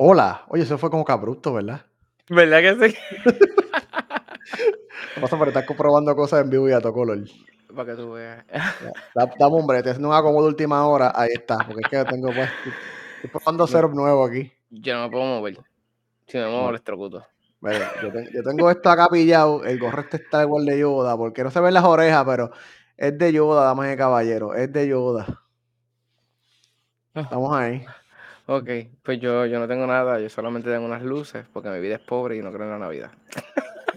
Hola. Oye, eso fue como cabrupto, ¿verdad? ¿Verdad que sí? Pasa por estar comprobando cosas en vivo y a todo color. Para que tú veas. Da, dame un brete, haciendo un acomodo de última hora. Ahí está, porque es que tengo pues. Estoy probando setup nuevo aquí. Yo no me puedo mover. Si me muevo, No. electrocuto. Mira, yo, ten- yo tengo esto acá pillado. El gorro este está igual de Yoda, porque no se ven las orejas, pero es de Yoda, damas y caballeros. Es de Yoda. Estamos ahí. Ok, pues yo, yo no tengo nada, yo solamente tengo unas luces porque mi vida es pobre y no creo en la Navidad.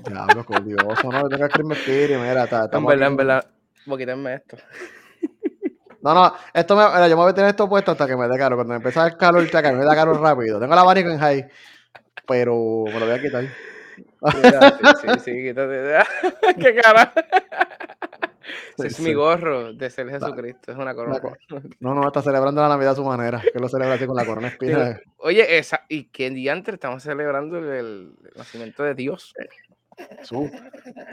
Diablo, odioso, no, el Christmas Spirit, mira, está, En verdad, en verdad, voy a quitarme esto. No, no, esto me, mira, yo me voy a tener esto puesto hasta que me dé calor. Cuando me empiece a dar calor, que me da calor rápido. Tengo el abanico en high, pero me lo voy a quitar. Mira, sí, sí, sí, quítate. ¿Qué cara? Sí, es sí. mi gorro de ser Jesucristo, es una corona. co- No, no, está celebrando la Navidad a su manera, que lo celebra así con la corona espina. Oye, esa, ¿y qué diantre estamos celebrando el, el nacimiento de Dios? Su.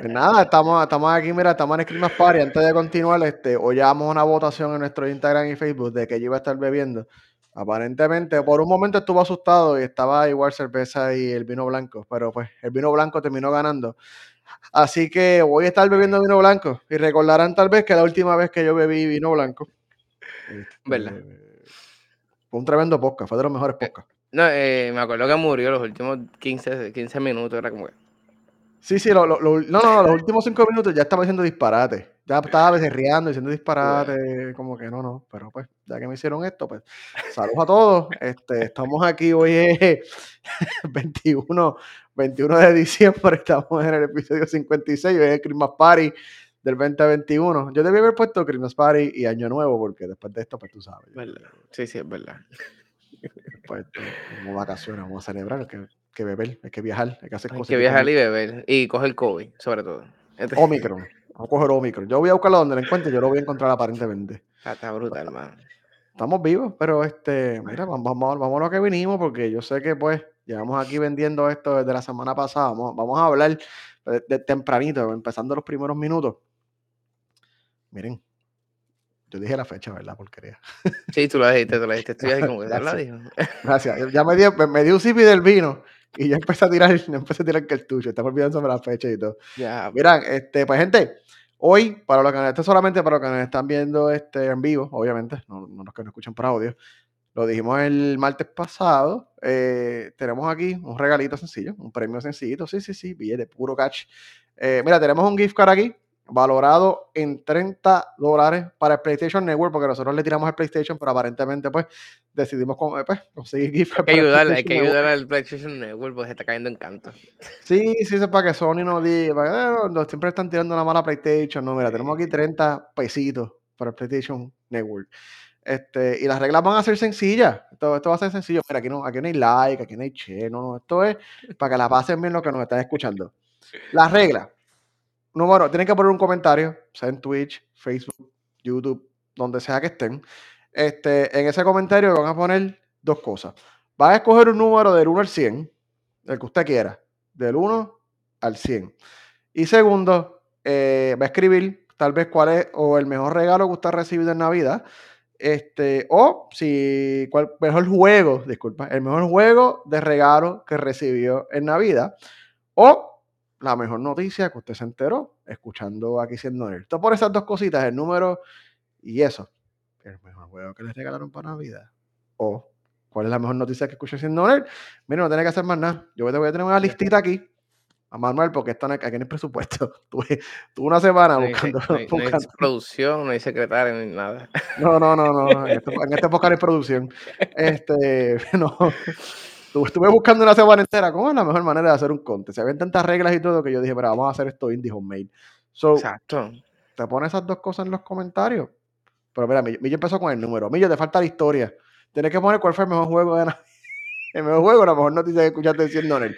Pues nada, estamos, estamos aquí, mira, estamos en Christmas Party. Antes de continuar, este, hoy llevamos una votación en nuestro Instagram y Facebook de que yo iba a estar bebiendo. Aparentemente, por un momento estuvo asustado y estaba igual cerveza y el vino blanco, pero pues el vino blanco terminó ganando. Así que voy a estar bebiendo vino blanco y recordarán tal vez que la última vez que yo bebí vino blanco. este, ¿Verdad? Fue un tremendo podcast, fue de los mejores podcasts. No, eh, me acuerdo que murió los últimos 15, 15 minutos, era como que, Sí, sí, lo- lo- lo- no, no, los últimos cinco minutos ya estaba diciendo disparate. Ya estaba becerreando, diciendo disparate, como que no, no. Pero pues, ya que me hicieron esto, pues, saludos a todos. Este, estamos aquí hoy es 21, 21 de diciembre, estamos en el episodio 56, hoy es el Christmas Party del 2021. Yo debí haber puesto Christmas Party y Año Nuevo, porque después de esto, pues tú sabes. ¿verdad? Sí, sí, es verdad. Pues, como vacaciones, vamos a celebrar, hay que, que beber, hay que viajar, hay que hacer Hay cosas. que viajar y beber y coger COVID, sobre todo. Este- Omicron. A coger Omicron. Yo voy a buscarlo donde lo encuentre, yo lo voy a encontrar aparentemente. Está, está brutal, hermano. Estamos vivos, pero este, mira, vamos, vamos, vamos a lo que vinimos, porque yo sé que pues llevamos aquí vendiendo esto desde la semana pasada. Vamos, vamos a hablar de, de tempranito, empezando los primeros minutos. Miren, yo dije la fecha, ¿verdad? Porquería. Sí, tú lo dijiste, tú lo dijiste. Estoy así como que ¿quién la Gracias. dijo? Gracias. Ya me dio, me, me dio un sipi del vino y ya empecé a tirar, empecé a tirar tuyo. Estamos olvidando sobre la fecha y todo. Ya, Miran, este, pues gente, hoy, para los nos, esto es solamente para los que nos están viendo este, en vivo, obviamente, no, no los que nos escuchan por audio, lo dijimos el martes pasado, eh, tenemos aquí un regalito sencillo, un premio sencillito, sí, sí, sí, billete, puro catch. Eh, mira, tenemos un gift card aquí, valorado en 30 dólares para el PlayStation Network, porque nosotros le tiramos el PlayStation, pero aparentemente pues decidimos con- eh, pues, conseguir gift hay que ayudarle, hay que PlayStation Network. ayudar al PlayStation Network porque se está cayendo en canto. Sí, sí, es para que Sony no diga, para que, "Ah, no, siempre están tirando una mala PlayStation. No, mira, tenemos aquí 30 pesitos para el PlayStation Network. Este, y las reglas van a ser sencillas. Esto, esto va a ser sencillo. Mira, aquí no, aquí no hay like, aquí no hay share, no, no. Esto es para que la pasen bien los que nos están escuchando. Las reglas. Número, tienen que poner un comentario, sea en Twitch, Facebook, YouTube, donde sea que estén. Este, en ese comentario van a poner dos cosas. Van a escoger un número del 1 al 100, el que usted quiera, del 1 al 100. Y segundo, eh, va a escribir tal vez cuál es o el mejor regalo que usted ha recibido en Navidad. Este, o si cuál mejor juego, disculpa, el mejor juego de regalo que recibió en Navidad. O la mejor noticia que usted se enteró escuchando aquí siendo él. Entonces, por esas dos cositas, el número y eso. El mejor juego que les regalaron para Navidad. O cuál es la mejor noticia que escuché siendo él. Mira, no tiene que hacer más nada. Yo te voy a tener una listita aquí a Manuel porque hay- aquí no hay presupuesto. Tuve, tuve una semana No hay, buscando. no hay- no hay buscando- producción, no hay secretario, hay nada. no, no, no, no. En este, en este podcast no hay producción. Este, no. Tu- Estuve buscando una semana entera cómo es la mejor manera de hacer un contest. Se ven tantas reglas y todo que yo dije, pero vamos a hacer esto indie homemade. So, Exacto. te pones esas dos cosas en los comentarios. Pero mira, Millo, Millo empezó con el número. Millo, te falta la historia. Tienes que poner cuál fue el mejor juego de Navidad. El mejor juego, la mejor noticia que escuchaste diciendo en él.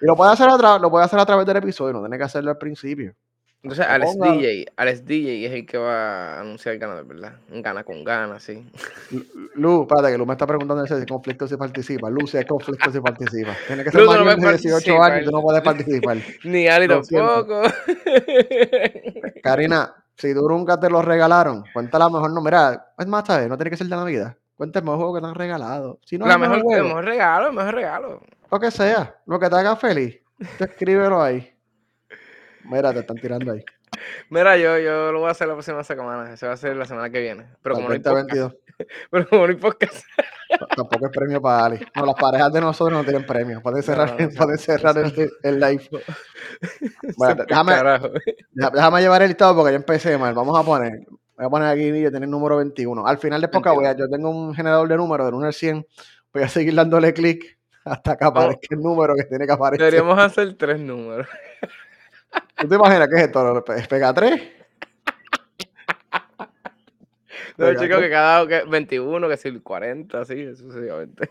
Y lo puedes hacer a, tra- lo puedes hacer a través del episodio, no tienes que hacerlo al principio. Entonces, Alex ponga- DJ, Alex DJ es el que va a anunciar el ganador, ¿verdad? Gana con gana, sí. Lu- espérate, que Lu me está preguntando si conflicto si participa. Lu, si es conflicto si participa. Tienes que ser Lu, tú no mayor de puedes 18 años y tú no puedes participar. Ni Ali Lo tampoco. Karina, si tú nunca te lo regalaron, cuenta la mejor no. Mira, es más, ¿sabes? No tiene que ser de Navidad. Cuéntame el juego que te han regalado. Si no La es mejor mejor, el mejor regalo, el mejor regalo. lo que sea, lo que te haga feliz, tú escríbelo ahí. Mira, te están tirando ahí. Mira, yo, yo lo voy a hacer la próxima semana. Eso va a ser la semana que viene. Pero como no hay podcast. 2022. Pero como no hay podcast. Tampoco es premio para Ali. No, las parejas de nosotros no tienen premio. Pueden cerrar, no, no, pueden no, cerrar el, live. Bueno, déjame, déjame llevar el listado porque yo empecé mal. Vamos a poner, voy a poner aquí, yo tengo el número 21. Al final de poca voy a, yo tengo un generador de números del 1 al 100. Voy a seguir dándole clic hasta que aparezca el número que tiene que aparecer. Deberíamos hacer tres números. ¿Tú te imaginas qué es esto? ¿Es pega 3? No, chicos, que cada que 21, que si 40, así, sucesivamente.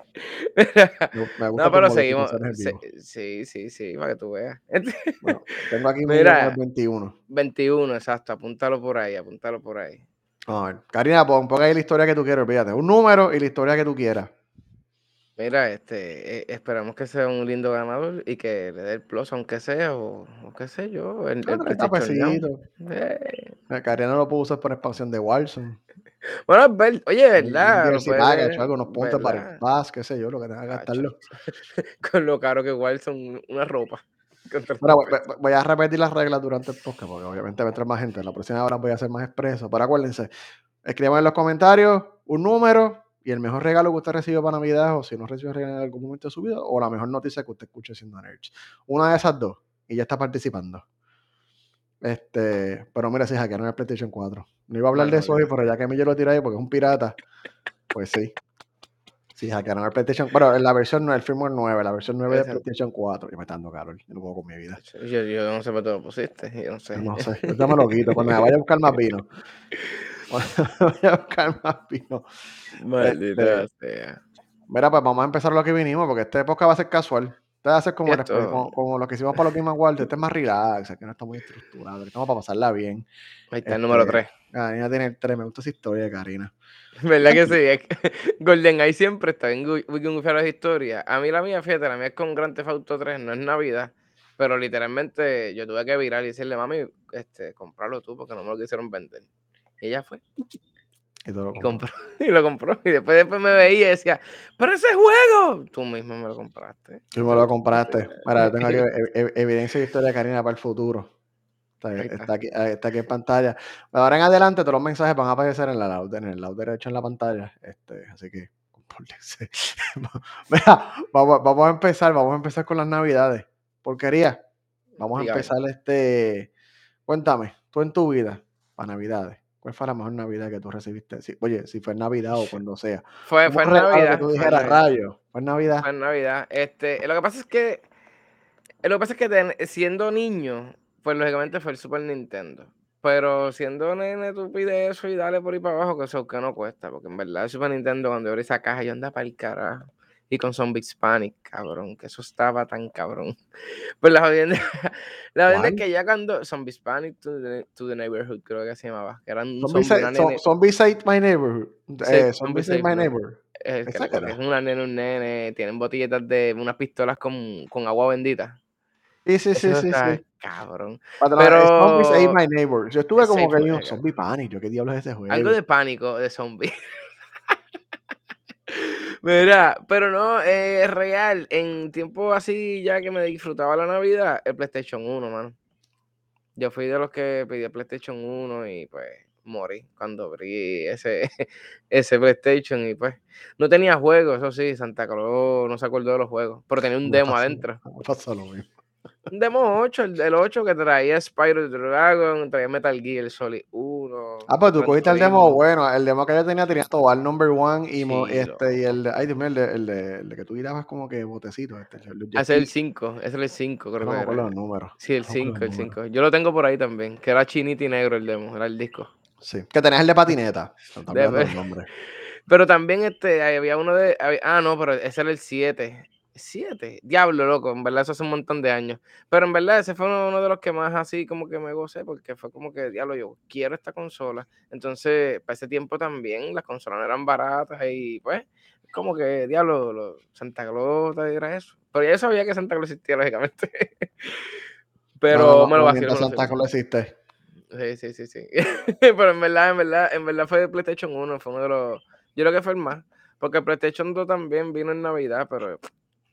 Me, me gusta no, pero seguimos. Sí, sí, sí, para que tú veas. Bueno, tengo aquí mi Mira. número 21. 21, exacto, apúntalo por ahí, apúntalo por ahí. A ver. Karina, pon, pon ahí la historia que tú quieras, olvídate. Un número y la historia que tú quieras. Mira, este, eh, esperamos que sea un lindo ganador y que le dé el plus, aunque sea, o, o qué sé yo, el, el. Eh, Eh, Karina lo pudo usar por expansión de Warzone. Bueno, ver- oye, ¿verdad? DLC puede package, ver, algo, unos puntos para el. Pass, qué sé yo, lo que tenga que gastarlo. Con lo caro que son una ropa. Con 30 Mira, voy, pesos. voy- voy a repetir las reglas durante el podcast porque obviamente va a entrar más gente. La próxima hora voy a ser más expreso. Pero acuérdense, escriban en los comentarios un número y el mejor regalo que usted recibió para Navidad o si no recibió regalo en algún momento de su vida o la mejor noticia que usted escuche siendo Nerds. Una de esas dos y ya está participando. Este, pero mira, si hackearon el PlayStation 4. No iba a hablar de Bueno, eso hoy, pero ya que a mí yo lo tiré ahí porque es un pirata, pues sí. Sí, hackearon el PlayStation. Bueno, en la versión no, el firmware 9, la versión 9 de. PlayStation 4. Y me está dando calor. Yo no puedo con mi vida. Yo, yo no sé por qué lo pusiste, yo no sé. No sé, yo me lo quito. Cuando me vaya a buscar más vino. Vaya a buscar más vino. Maldita Este, sea. Mira, pues vamos a empezar lo que vinimos, porque este época va a ser casual. Este va a ser como, Esto- como, como lo que hicimos para los Game Awards. Este es más relax, aquí no está muy estructurado. Estamos para pasarla bien. Ahí está el Este, número 3. Karina tiene el 3. Me gusta esa historia de Karina. ¿Verdad que sí? Que GoldenEye siempre está bien gufiado las historias. A mí la mía, fíjate, la mía es con Grand Theft Auto 3, no es Navidad. Pero literalmente yo tuve que virar y decirle, mami, este, comprarlo tú porque no me lo quisieron vender. Y ella fue Y lo y compró. Y lo compró. Y después, después me veía y decía, pero ese juego, tú mismo me lo compraste. Tú me lo compraste. Mira, yo tengo aquí ev- ev- evidencia de historia de Karina para el futuro. Está, aquí, está aquí en pantalla. Ahora en adelante todos los mensajes van a aparecer en, la lado, en el lado derecho en la pantalla. Este, así que compórtense. Mira, vamos, vamos a empezar, vamos a empezar con las navidades. Porquería. Vamos a Dígame. empezar este. Cuéntame, tú en tu vida, para navidades, ¿cuál fue la mejor navidad que tú recibiste? Si- oye, si fue Navidad o cuando sea. Fue, fue Navidad. que tú fue dijeras, rayo, fue en Navidad. Fue Navidad. Este, lo que pasa es que. Lo que pasa es que ten- siendo niño, pues lógicamente fue el Super Nintendo. Pero siendo nene, tú pides eso y dale por ahí para abajo, que eso que no cuesta. Porque en verdad el Super Nintendo, cuando abrí esa caja, yo andaba para el carajo. Y con Zombie Hispanic, cabrón, que eso estaba tan cabrón. Pues la jodienda, la jodienda es que ya cuando Zombie Hispanic to the, to the Neighborhood, creo que se llamaba, que eran un Zombie, zombie, Sa- una Zo- nene, Zombie My Neighborhood. Sí, Eh, Zombie Zombie Save Save My My- Neighbor. eh, es una nene, un nene, tienen botelletas de unas pistolas con, con agua bendita. Sí, sí, sí, sí, está sí. cabrón. Patrón, es Zombie Save Pero- My Neighbor. Yo estuve como que My- Zombie Panic. Yo, ¿qué diablos es ese juego? Algo de pánico de zombie. Mira, pero no, es real. En tiempo así, ya que me disfrutaba la Navidad, el PlayStation 1, mano. Yo fui de los que pedí el PlayStation 1 y pues morí cuando abrí ese, ese PlayStation y pues no tenía juegos, eso sí, Santa Claus no se acordó de los juegos, pero tenía un demo adentro. lo mismo. Un demo 8, el, el 8 que traía Spyro Dragon, traía Metal Gear Solid 1. Ah, pues tú cogiste el demo bueno. El demo que yo tenía tenía todo al number one y, mo- Sí, este, y el de, ay, Dios mío, el de, el de, el de que tú tirabas como que botecito. Este, el Ah, Ese es el jet 5, ese es el 5, ski. creo no que era. los números. Sí, el no me acuerdo 5, los el números. 5. Yo lo tengo por ahí también, que era chinito y negro el demo, era el disco. Sí. Que tenías el de patineta. No, De- también los nombres. Pero también este, había uno de. había- ah, no, pero ese era el 7. 7. Diablo, loco. En verdad, eso hace un montón de años. Pero en verdad, ese fue uno, uno de los que más así como que me gocé, porque fue como que, diablo, yo quiero esta consola. Entonces, para ese tiempo también, las consolas no eran baratas y pues, como que, diablo, lo- Santa Claus era eso. Pero ya yo sabía que Santa Claus existía, lógicamente. Pero No, no, me lo no, Santa. Claus existe. Sí, sí, sí, sí. Pero en verdad, en verdad, en verdad fue PlayStation 1, fue uno de los, Yo creo que fue el más. Porque PlayStation 2 también vino en Navidad, pero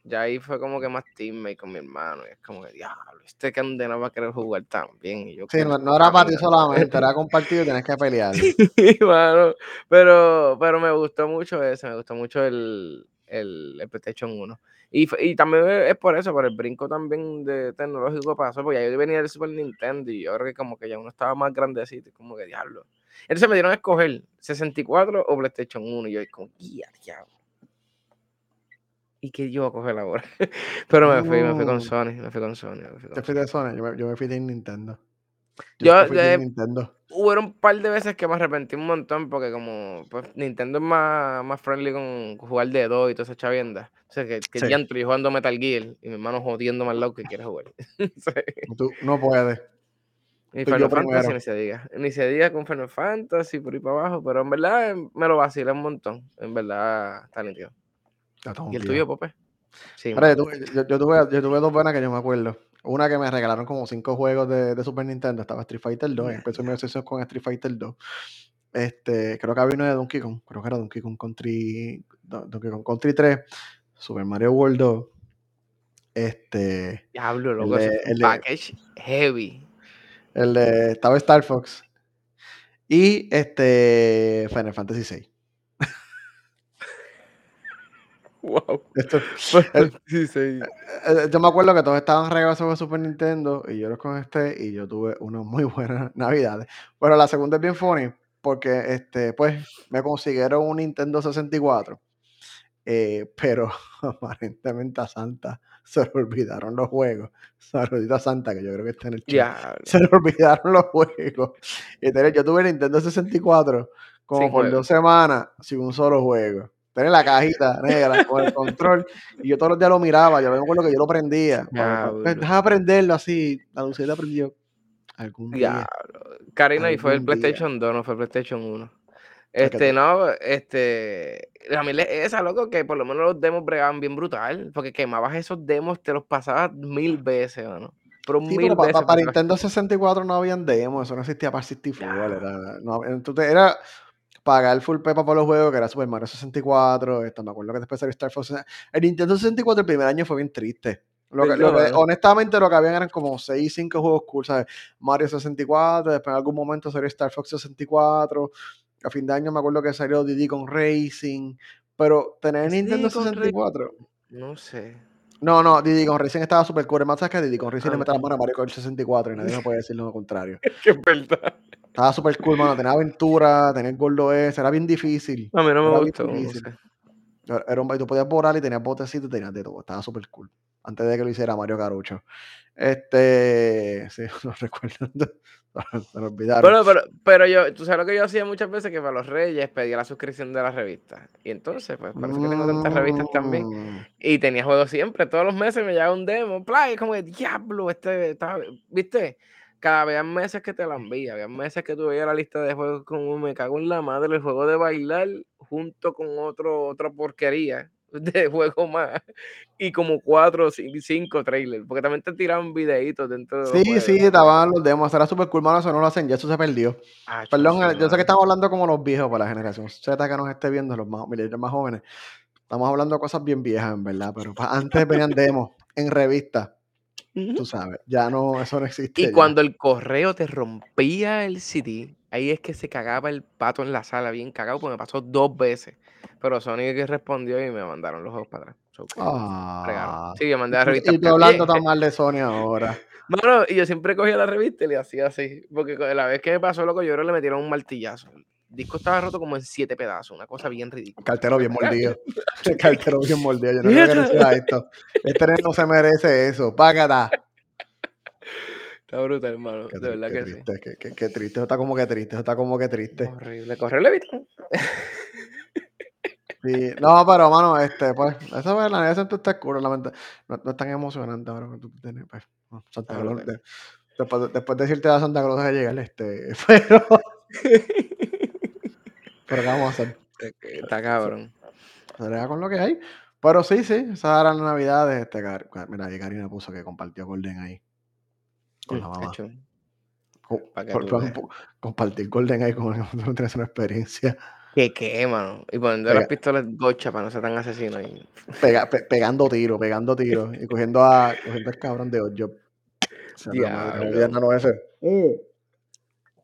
ya ahí fue como que más teammate con mi hermano. Y es como que, diablo, este candena va a querer jugar también. Y yo, Sí, no, no era para ti solamente, era compartido y tenés que pelear. Sí, mano. Pero, pero me gustó mucho eso, me gustó mucho el, el, el PlayStation 1. Y, y también es por eso, por el brinco también de tecnológico pasó, porque ya yo venía del Super Nintendo y yo creo que como que ya uno estaba más grandecito, y como que diablo. Entonces me dieron a escoger 64 o PlayStation 1 y yo como, guía, diablo. ¿Y qué yo voy a coger ahora? Pero me fui, me fui con. Sony, me fui con Sony. me fui con Te Sony. fuiste de Sony, yo me, yo me fui de Nintendo. Yo, Yo, fui de Nintendo. Hubo un par de veces que me arrepentí un montón porque como pues, Nintendo es más, más friendly con jugar de dos y toda esa chavienda. O sea, que, que Sí. yo jugando Metal Gear y mi hermano jodiendo más loco que quiere jugar. Sí. Tú no puedes. Y Fui Final yo Fantasy primero. ni se diga. Ni se diga con Final Fantasy por ahí para abajo, pero en verdad eh, me lo vacilé un montón. En verdad está nítido. ¿Y el tuyo, Pope? Sí, Ahora, yo, tuve, yo- yo tuve, yo tuve dos buenas que yo me acuerdo. Una que me regalaron como cinco juegos de, de Super Nintendo. Estaba Street Fighter 2. y Empecé mi obsesión con Street Fighter 2. Este, creo que había uno de Donkey Kong. Creo que era Donkey Kong Country, Don- Donkey Kong Country 3. Super Mario World 2. Este, Diablo, loco, de, el de, package heavy. el de- estaba Star Fox. Y este, Final Fantasy VI. Wow. Esto, el- Sí, sí. Eh, Yo me acuerdo que todos estaban regados sobre Super Nintendo y yo los conecté y yo tuve unas muy buenas navidades. Pero la segunda es bien funny porque este, pues me consiguieron un Nintendo 64. eh, pero aparentemente a Santa se le olvidaron los juegos. Saludito a Santa, que yo creo que está en el chat. Se le olvidaron los juegos. Y entonces yo tuve Nintendo 64 como por juego. dos semanas sin un solo juego. Tenía la cajita negra con el control y yo todos los días lo miraba. Yo me acuerdo que yo lo prendía. para- para- Diablo. Dejaba prenderlo así. La lucecita prendió. Algún día. Diablo. Karina, y fue el Algún día. PlayStation 2, no fue el PlayStation 1. que Este, no, este. A mí le- esa, loco, que por lo menos los demos bregaban bien brutal. Porque quemabas esos demos, te los pasabas mil veces, mano. Pero Sí, mil pero veces. para porque- Nintendo 64 no habían demos, eso no existía para 64. Ya. Era, no, entonces era pagar full pepa por los juegos, que era Super Mario 64. Esto, me acuerdo que después salió Star Fox. El Nintendo 64 el primer año fue bien triste. Lo que, lo ¿Verdad, que- mano? honestamente, lo que habían eran como 6, 5 juegos cool, ¿sabes? Mario 64, después en algún momento salió Star Fox 64. A fin de año me acuerdo que salió Diddy con Racing. Pero tener ¿Es Nintendo Diddy Kong Racing? 64. No sé. No, no, Diddy con Racing estaba super cool. Más que Diddy con Racing Ah, le mete la no. mano a Mario Kart 64 y nadie me puede decir lo contrario. Que es verdad. Estaba super cool, mano. Tenía aventura, tenía el gordo ese, era bien difícil. A mí no me gustó, no sé. Era un tú podías volar y tenías botecitos y tenías de todo. Estaba super cool. Antes de que lo hiciera Mario Carucho. Este. Sí, no recuerdo. Se me olvidaron. Pero, pero, pero yo, tú sabes lo que yo hacía muchas veces que para los Reyes pedía la suscripción de la revista. Y entonces, pues parece que tengo tantas revistas también. Mm, Y tenía juegos siempre, todos los meses me llegaba un demo, play, como que diablo, este estaba, ¿viste? Cada vez meses que te la envía, había meses que tú veías la lista de juegos como me cago en la madre, el juego de bailar junto con otro, otra porquería de juego más y como cuatro o cin- cinco trailers, porque también te tiraban videitos dentro de Sí, sí, estaban los demos. Era super cool, mano. Eso no lo hacen ya, eso se perdió. Ah, Perdón, eh, yo sé que estamos hablando como los viejos para la generación Z que nos esté viendo, los más, más jóvenes. Estamos hablando de cosas bien viejas, en verdad, pero antes venían demos en tú sabes. Ya no, eso no existe. Y ya. cuando el correo te rompía el CD, ahí es que se cagaba el pato en la sala, bien cagado, porque me pasó dos veces. Pero Sony que respondió y me mandaron los juegos para atrás. So. Ah, Sí, yo mandé la revista. y tú "Oye, hablando tan mal de Sony ahora. Mano, y yo siempre cogía la revista y le hacía así. Porque la vez que me pasó, loco, yo creo que le metieron un martillazo. Disco estaba roto como en siete pedazos, una cosa bien ridícula. Cartero bien mordido. El cartero bien mordido. Yo no que reciba esto. Este nene no se merece eso. Págata. Está brutal, hermano. Qué, De tri- verdad qué que sí. triste, qué, qué- qué triste. Eso está como que triste. Eso está como que triste. Horrible. Correo Levitón. Sí, no, pero mano, este, pues, eso es la neta está lamenta- no, no es tan emocionante ahora que tú tienes, pues, no, Santa Claus, después, de- después de decirte a Santa Claus de llegar, este, pero, pero ¿qué vamos a hacer? Está cabrón. Se brega con lo que hay, pero sí, sí, esas eran las navidades, este, Car- mira, ahí Karina puso que compartió Golden ahí, con la Mm, mamá, que veas. por- compartir Golden ahí con no tienes una experiencia, ¿Qué qué, mano? Y poniendo las pistolas gocha para no ser tan asesino. Y... pegando tiros, pegando tiros. y cogiendo a cogiendo al cabrón de ese. Uh.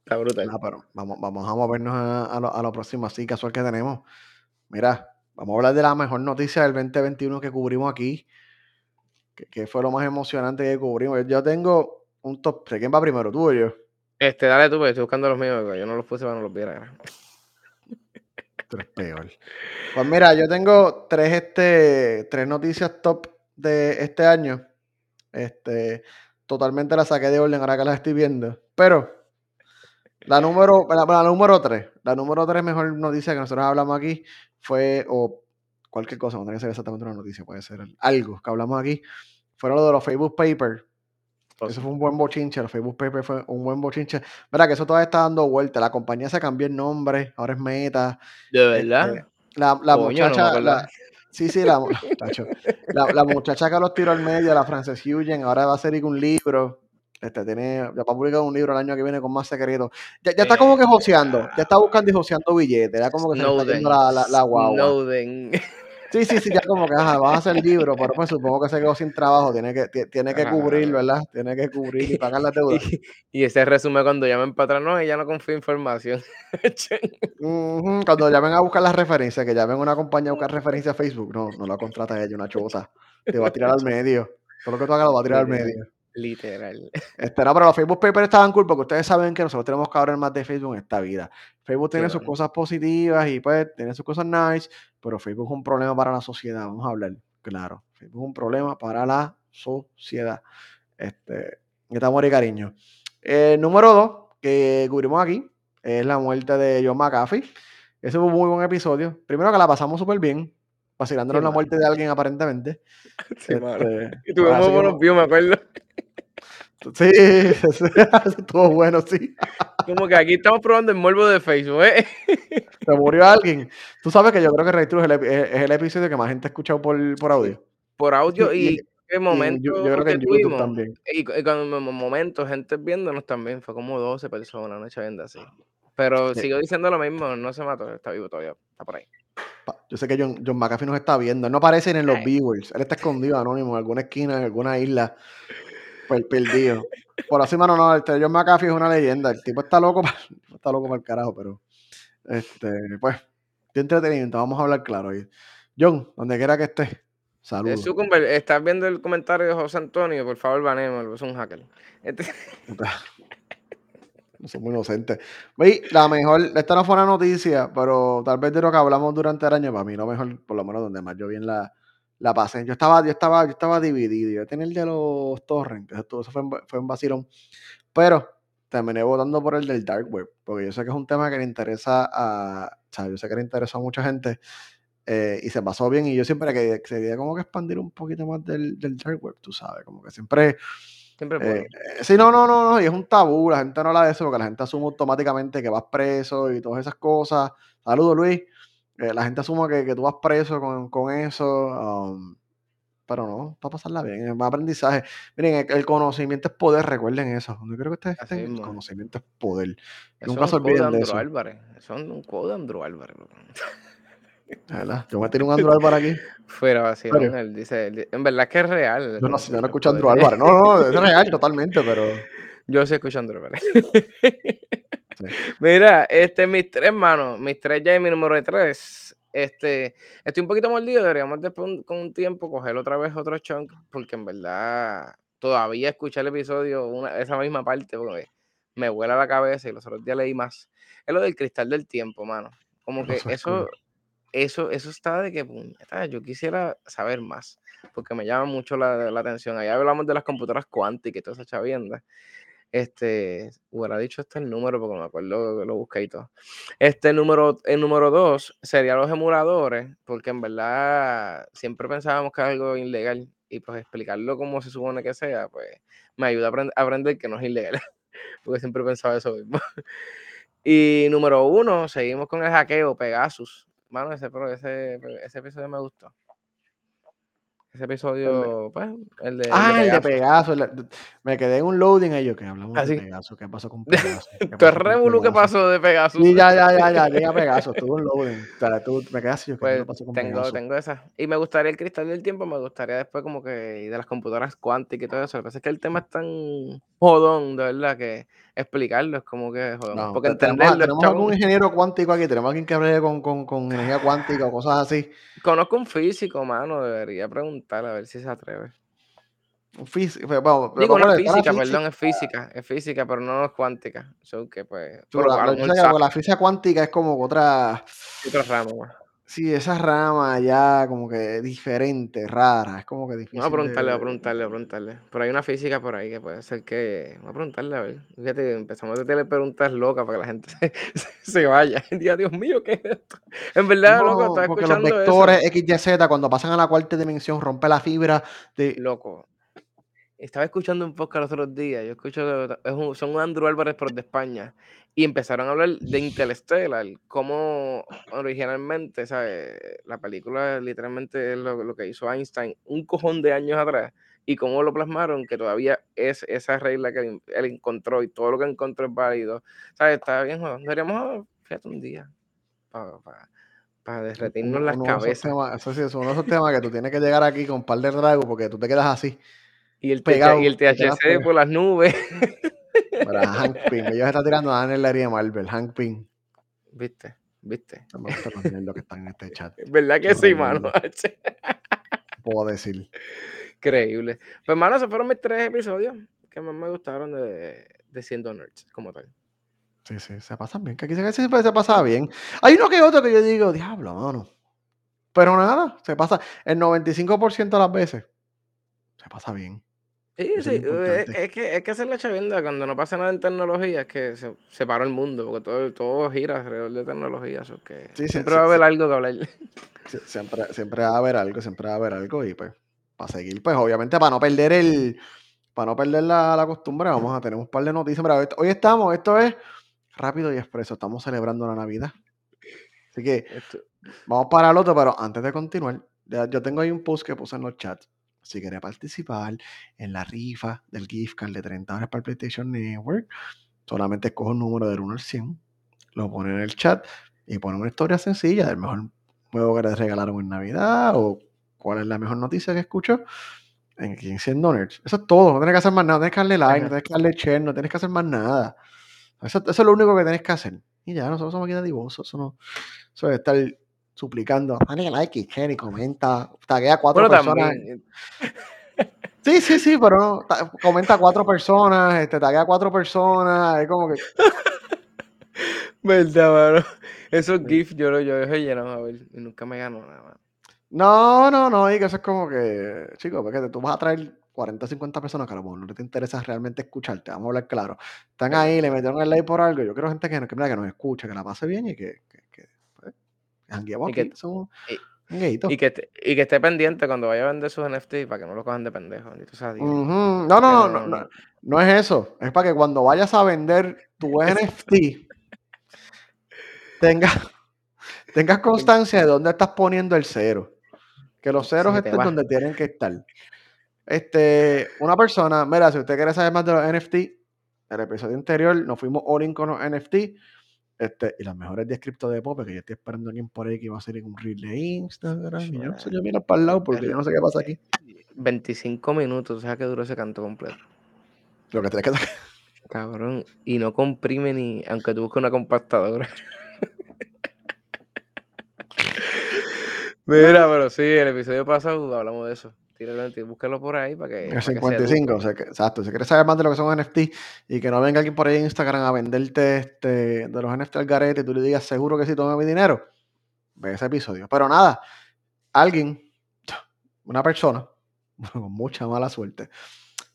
Está brutal. pero vamos, vamos a movernos a, lo, a lo próximo así casual que tenemos. Mira, vamos a hablar de la mejor noticia del 2021 que cubrimos aquí. Que, fue lo más emocionante que cubrimos. Yo tengo un top. ¿Quién va primero, tú o yo? Este, dale tú, porque estoy buscando los míos. Yo no los puse para no los viera. Tú eres peor. Pues mira, yo tengo tres, este, tres noticias top de este año. Este, totalmente las saqué de orden ahora que las estoy viendo. Pero la número, la, número tres, la número tres mejor noticia que nosotros hablamos aquí fue, o cualquier cosa, no tiene que ser exactamente una noticia, puede ser algo que hablamos aquí, fueron lo de los Facebook Papers. Eso fue un buen bochinche, los Facebook Papers fue un buen bochinche. Verá que eso todavía está dando vuelta. La compañía se cambió el nombre, ahora es Meta. ¿De verdad? Este, la, la muchacha, sí, sí, la, la, muchacha que los tiró al medio, la Frances Hugen, ahora va a ser un libro. Este, tiene, ya va a publicar un libro el año que viene con más secretos. Ya, ya está como que joseando, ya está buscando y joseando billetes, ya como que se está yendo la, la, la guagua. Sí, sí, sí, ya como que ajá, vas a hacer libro, pero pues supongo que se quedó sin trabajo, tiene que, tiene que cubrir, ¿verdad? Tiene que cubrir y pagar la deuda. Y, ese resumen cuando llamen para atrás, no, ella no confía en información. cuando llamen a buscar las referencias, que llamen a una compañía a buscar referencias a Facebook, no, no la contrata ella, una chota. Te va a tirar al medio. Todo lo que tú hagas lo va a tirar al medio. Literal. Este, no, pero los Facebook Papers estaban cool porque ustedes saben que nosotros tenemos que hablar más de Facebook en esta vida. Facebook tiene sus cosas positivas y pues tiene sus cosas nice, pero Facebook es un problema para la sociedad. Vamos a hablar, claro. Facebook es un problema para la sociedad. Este, estamos y cariño. Eh, número dos, que cubrimos aquí, es la muerte de John McAfee. Ese fue un muy buen episodio. Primero que la pasamos súper bien, vacilándonos la muerte de alguien aparentemente. Sí, este, y tuvimos buenos views, me acuerdo. Sí, estuvo bueno, sí. Como que aquí estamos probando el morbo de Facebook, ¿eh? Se murió alguien. Tú sabes que yo creo que Ray es, es, el episodio que más gente ha escuchado por, por audio. Por audio y, en momentos. Yo, creo que en YouTube también. Y, cuando en momentos, gente viéndonos también, fue como 12 personas, no viendo así. Pero sigo diciendo lo mismo, no se mató, está vivo todavía, está por ahí. Yo sé que John, John McAfee nos está viendo. Él no aparece en los viewers. Él está escondido anónimo en alguna esquina, en alguna isla. Pues perdido. Por así, mano, no, este John McAfee es una leyenda. El tipo está loco, para, está loco para el carajo, pero este, pues, qué entretenimiento, vamos a hablar claro. John, donde quiera que estés, saludos. Estás viendo el comentario de José Antonio, por favor, banemos, es un hacker. Este... Somos inocentes. la mejor, esta no fue una noticia, pero tal vez de lo que hablamos durante el año, para mí lo mejor, por lo menos donde más yo vi en la, la pasé. Yo estaba, yo estaba, yo estaba dividido. Yo tenía el de los torrents, eso, fue, fue un vacilón. Pero terminé votando por el del Dark Web, porque yo sé que es un tema que le interesa a, o sea, yo sé que le interesa a mucha gente eh, y se pasó bien. Y yo siempre que quería como que expandir un poquito más del, del Dark Web, tú sabes, como que siempre. Siempre eh, sí, no, no, no, no, y es un tabú, la gente no habla de eso porque la gente asume automáticamente que vas preso y todas esas cosas. Saludos, Luis. Eh, la gente asume que, que, tú vas preso con, con eso, um, pero no, para pasarla bien, es más aprendizaje. Miren, el, conocimiento es poder, recuerden eso. Yo creo que ustedes estén, el conocimiento es poder. Nunca se olviden de eso. Álvarez. Son un code de Andrew Álvarez. ¿Verdad? Yo me tiré un Andrew Álvarez aquí. Fuera, así, él dice, en verdad que es real. Yo no, yo no escucho a Andrew Álvarez. No, no, es real totalmente, pero... Yo sí escucho a Andrew Álvarez. Mira, este, mis tres manos, mis tres ya y mi número de tres. Este, estoy un poquito mordido, deberíamos después con un tiempo coger otra vez otro chunk, porque en verdad todavía escuché el episodio, una, esa misma parte, porque me vuela la cabeza y los otros días leí más. Es lo del cristal del tiempo, mano. Como que eso, eso, eso está de que, yo quisiera saber más, porque me llama mucho la, la atención. Allá hablamos de las computadoras cuánticas y toda esa chavienda. Este, hubiera dicho este el número porque me acuerdo que lo busqué y todo. Este número, el número dos sería los emuladores, porque en verdad siempre pensábamos que es algo ilegal y pues explicarlo como se supone que sea, pues me ayuda a, aprender que no es ilegal, porque siempre pensaba eso mismo. Y número uno, seguimos con el hackeo Pegasus. Mano, ese, ese, ese episodio me gustó. Ese episodio, pues, el de, ah, el de Pegaso. Pegaso. me quedé en un loading ahí, que hablamos Así. de Pegaso. ¿Qué pasó con Pegaso? ¿Qué ¿Tú revolú qué Pegaso? pasó de Pegaso? Sí, ya, ya, ya, ya, llega Pegaso, estuvo en loading. O sea, tú, me quedé así, yo, ¿qué Pues pasó con tengo, Pegaso? tengo esa. Y me gustaría el cristal del tiempo, me gustaría después como que y de las computadoras cuánticas y todo eso. Lo que pasa es que el tema es tan jodón, de verdad, que explicarlo es como que. No, porque te- tenemos, entenderlo es tenemos algún ingeniero cuántico aquí, tenemos alguien que hable con, con, con energía cuántica o cosas así. Conozco un físico, mano, debería preguntarle a ver si se atreve. Un físico, pero vamos, pero Digo, no es física, perdón, es física, es física, pero no es cuántica. So que pues, pero la, física cuántica es como otra, otra rama más. Sí, esa rama ya como que diferente, rara, es como que Vamos a difícil preguntarle, de... a preguntarle, a preguntarle. Pero hay una física por ahí que puede ser que. Voy a preguntarle a ver. Fíjate, empezamos a hacerle preguntas locas para que la gente se, se- se vaya. Día, Dios mío, ¿qué es esto? En verdad, loco, No, estaba porque los escuchando vectores eso. X, Y, Z cuando pasan a la cuarta dimensión rompe la fibra de... Loco. Estaba escuchando un podcast los otros días. Yo escucho. es un- son un Andrew Álvarez, pero de España. Y empezaron a hablar de Interstellar. Cómo originalmente, ¿sabes? La película literalmente es lo, lo que hizo Einstein un cojón de años atrás. Y cómo lo plasmaron, que todavía es esa regla que él, él encontró y todo lo que encontró es válido. ¿Sabes? Está bien, jodón. Deberíamos, fíjate, un día. Para derretirnos uno- las uno de cabezas. temas, eso sí, es uno de esos temas que tú tienes que llegar aquí con un par de tragos porque tú te quedas así, Y el, pegado. y el THC por las nubes. Mira, Hank Pym, ellos están tirando a Daniel Larry de Marvel, Hank Pym. ¿Viste? ¿Viste? No me gustan los que están en este chat. ¿Verdad que sí, mano? Puedo decir. Increíble. Pues, mano, esos fueron mis tres episodios que más me gustaron de, de Siendo Nerds, como tal. Sí, sí, se pasan bien. Que aquí se, se, se pasa bien. Hay uno que otro que yo digo, diablo, mano. Pero nada, se pasa. El 95% de las veces se pasa bien. Sí, Eso es sí, eh, es que, es que hacer la chavienda cuando no pasa nada en tecnología, es que se, se paró el mundo, porque todo, todo gira alrededor de tecnología, eso que Sí, siempre va a haber algo que hablar. Sie- Siempre, siempre va a haber algo, siempre va a haber algo. Y pues, para seguir, pues, obviamente, para no perder el. Para no perder la, la costumbre, vamos a tener un par de noticias. Mira, hoy estamos, esto es rápido y expreso. Estamos celebrando la Navidad. Así que Esto- Vamos para el otro, pero antes de continuar, yo tengo ahí un post que puse en los chats. Si quieres participar en la rifa del gift card de 30 dólares para PlayStation Network, solamente escoge un número del 1 al 100, lo pone en el chat y pone una historia sencilla del mejor juego que les regalaron en Navidad o cuál es la mejor noticia que escuchó en aquí en 100 Nerds. Eso es todo, no tienes que hacer más nada, no tienes que darle like, no tienes que darle share, no tienes que hacer más nada. Eso, es lo único que tienes que hacer. Y ya, nosotros somos aquí de divosos, eso no, eso de estar suplicando, dale like y share y comenta, taguea a cuatro personas. también, Sí, sí, sí, pero no, ta- comenta a cuatro personas, este, taguea a cuatro personas, es como que, verdad, mano. Esos Sí. GIFs yo, lo- yo los he llenado a ver y nunca me ganó nada, mano. no, no, no, y que eso es como que, chicos, porque tú vas a traer 40, 50 personas que a lo mejor no te interesa realmente escucharte, vamos a hablar claro. Están Es ahí, le metieron el like por algo, yo quiero gente que, nos- que, mira, que nos escuche, que la pase bien y que, Y que, somos y, que, esté- y que esté pendiente cuando vaya a vender sus NFT para que no lo cojan de pendejo. No, no, no, no, no, no, es eso. Es para que cuando vayas a vender tu NFT, tengas, tengas constancia de dónde estás poniendo el cero. Que los ceros te estén donde tienen que estar. Este, una persona, mira, si usted quiere saber más de los NFT, el episodio anterior nos fuimos all in con los NFT. Este, y las mejores 10 cripto de Pope, que yo estoy esperando a alguien por ahí que iba a salir en un reel de Instagram. Y yo no sé, yo miro para el lado porque yo no sé qué pasa aquí. 25 minutos, ¿sabes qué duró ese canto completo? Lo que tienes que sacar. Cabrón. Y no comprime ni, aunque tú busques una compactadora. Mira, pero sí, el episodio pasado hablamos de eso. Tíralo, tí- búscalo por ahí para que, El para que se 55, eduque. o sea, que- exacto. Si quieres saber más de lo que son NFT y que no venga alguien por ahí en Instagram a venderte este, de los NFT al garete y tú le digas seguro que sí, toma mi dinero, ve ese episodio. Pero nada, alguien, una persona, con mucha mala suerte,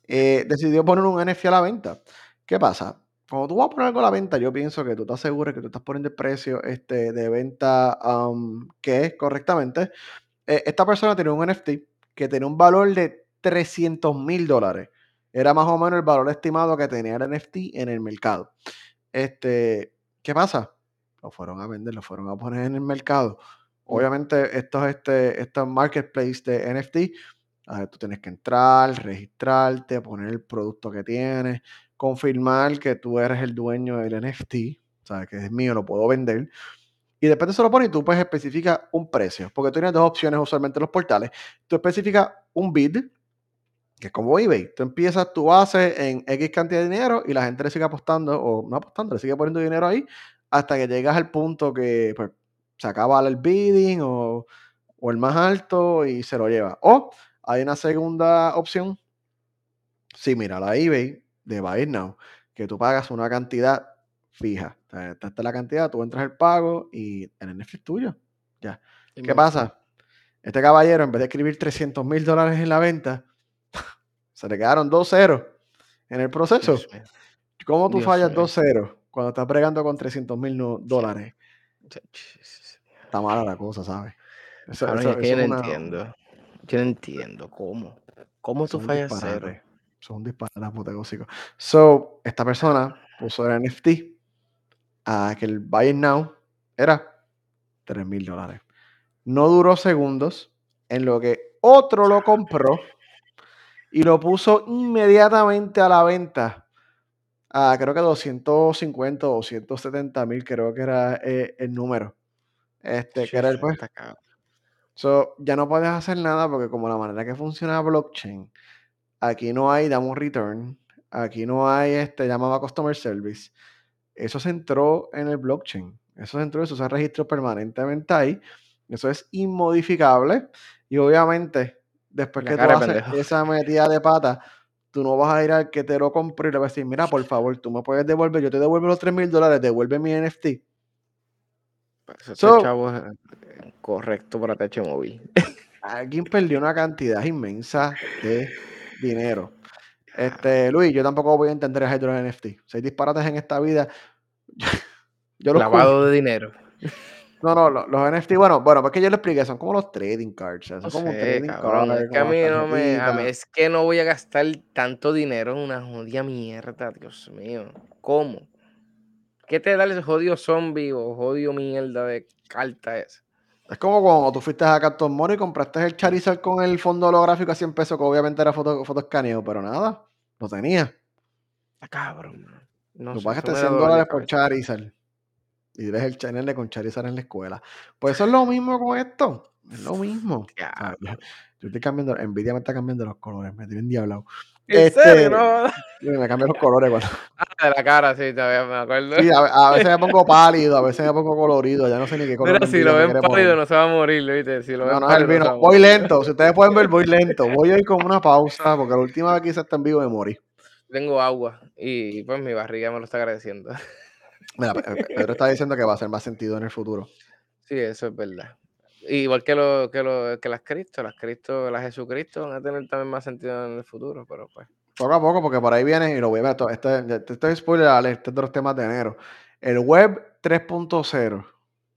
eh, decidió poner un NFT a la venta. ¿Qué pasa? Cuando tú vas a poner algo a la venta, yo pienso que tú te asegures que tú estás poniendo el precio este, de venta um, que es correctamente. Eh, esta persona tenía un NFT que tenía un valor de 300 mil dólares. Era más o menos el valor estimado que tenía el NFT en el mercado. Este, ¿Qué pasa? Lo fueron a vender, lo fueron a poner en el mercado. Mm. Obviamente, estos, este, estos marketplaces de NFT A ver, tú tienes que entrar, registrarte, poner el producto que tienes, confirmar que tú eres el dueño del NFT, o sea, que es mío, lo puedo vender. Y después de eso lo pones y tú pues especifica un precio, porque tú tienes dos opciones usualmente en los portales. Tú especificas un bid, que es como eBay. Tú empiezas tu base en X cantidad de dinero y la gente le sigue apostando, o no apostando, le sigue poniendo dinero ahí, hasta que llegas al punto que pues, se acaba el bidding o, o el más alto y se lo lleva. O hay una segunda opción, mira la eBay de Buy Now, que tú pagas una cantidad fija. O sea, esta es la cantidad, tú entras el pago y el NFT es tuyo. Ya. ¿Qué pasa? Este caballero, en vez de escribir 300 mil dólares en la venta, se le quedaron dos ceros en el proceso. ¿Cómo tú fallas dos ceros cuando estás bregando con 300 mil dólares? Está mala la cosa, ¿sabes? Eso, yo no entiendo. Yo no entiendo cómo. ¿Cómo tú fallas cero? Son un disparate apoteósico. So, esta persona puso el NFT a que el buy now era 3 mil dólares. No duró segundos en lo que otro lo compró y lo puso inmediatamente a la venta. a creo que 250 o 270 mil, creo que era eh, el número. Este, que era el pues. So, ya no puedes hacer nada porque como la manera que funciona blockchain, aquí no hay damos return, aquí no hay este llamaba customer service. Eso se entró en el blockchain. Eso se entró, eso se registró permanentemente ahí. Eso es inmodificable. Y obviamente después que tú haces esa metida de pata, tú no vas a ir al que te lo compre y le vas a decir, mira, por favor, tú me puedes devolver, yo te devuelvo los 3 mil dólares, devuelve mi NFT. Pues ese chavo es eh, correcto para techo móvil. alguien perdió una cantidad inmensa de dinero. Este, Luis, yo tampoco voy a entender el de los NFT. Si hay disparates en esta vida, yo, Lavado de dinero. No, no, los, NFT, bueno, bueno, porque yo lo expliqué, son como los trading cards. Son como trading cards. Es que a mí no me. es que no voy a gastar tanto dinero en una jodida mierda, Dios mío. ¿Cómo? ¿Qué te da ese jodido zombie o jodido mierda de carta esa? Es como cuando tú fuiste a Carton Money y compraste el Charizard con el fondo holográfico a 100 pesos, que obviamente era foto, foto escaneo, pero nada, lo tenía. Está cabrón. No, tú pagaste 100 dólares por Charizard y ves el channel con Charizard en la escuela. Pues eso es lo mismo con esto. Es lo mismo. yo, estoy cambiando, Nvidia me está cambiando los colores, me tienen diablado. Este, no? Me cambian los colores cuando... Ah, de la cara, sí, todavía me acuerdo. Sí, a, veces me pongo pálido, a veces me pongo colorido, ya no sé ni qué color. Pero si lo ven pálido no se va a morir, ¿viste? Si lo no, no es el vino. Voy lento, si ustedes pueden ver, voy lento. Voy a ir con una pausa, porque la última vez que hice este en vivo me morí. Tengo agua y pues mi barriga me lo está agradeciendo. Mira, Pedro está diciendo que va a hacer más sentido en el futuro. Sí, eso es verdad. Igual que, lo, que, lo, que las Cristo, las Cristo, las Jesucristo van a tener también más sentido en el futuro, pero pues. Poco a poco, porque por ahí viene, y lo voy a ver, este, este, este es spoiler este es de los temas de enero. El web 3.0.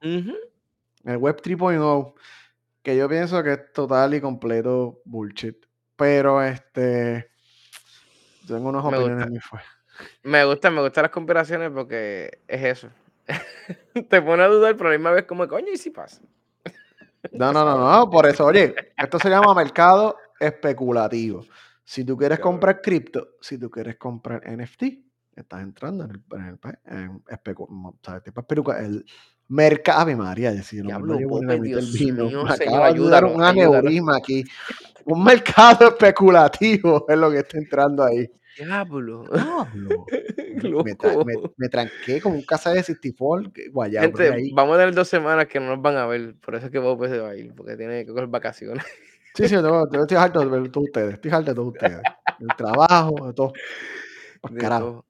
El web 3.0, que yo pienso que es total y completo bullshit. Pero este. Tengo unas opiniones muy fuertes. Me gustan, me gustan las comparaciones porque es eso. Te pone a dudar, pero a la misma vez como, coño, ¿y si pasa? No, no, no, no, por eso, oye, esto se llama mercado especulativo. Si tú quieres comprar cripto, si tú quieres comprar NFT, estás entrando en el, en el, en el mercado, Ave María, decir, no, no llevo el vino, mío, me señor, ayudar un aneurisma aquí. Un mercado especulativo es lo que está entrando ahí. Diablo. Diablo. me, me, tranqué como un casa de Sistifol. Gente, vamos a tener dos semanas que no nos van a ver. Por eso es que Bob se va a ir, porque tiene que coger vacaciones. Sí, sí, yo, estoy harto de ver todos ustedes. Estoy harto de todos ustedes. El trabajo, de todo. Pues, carajo.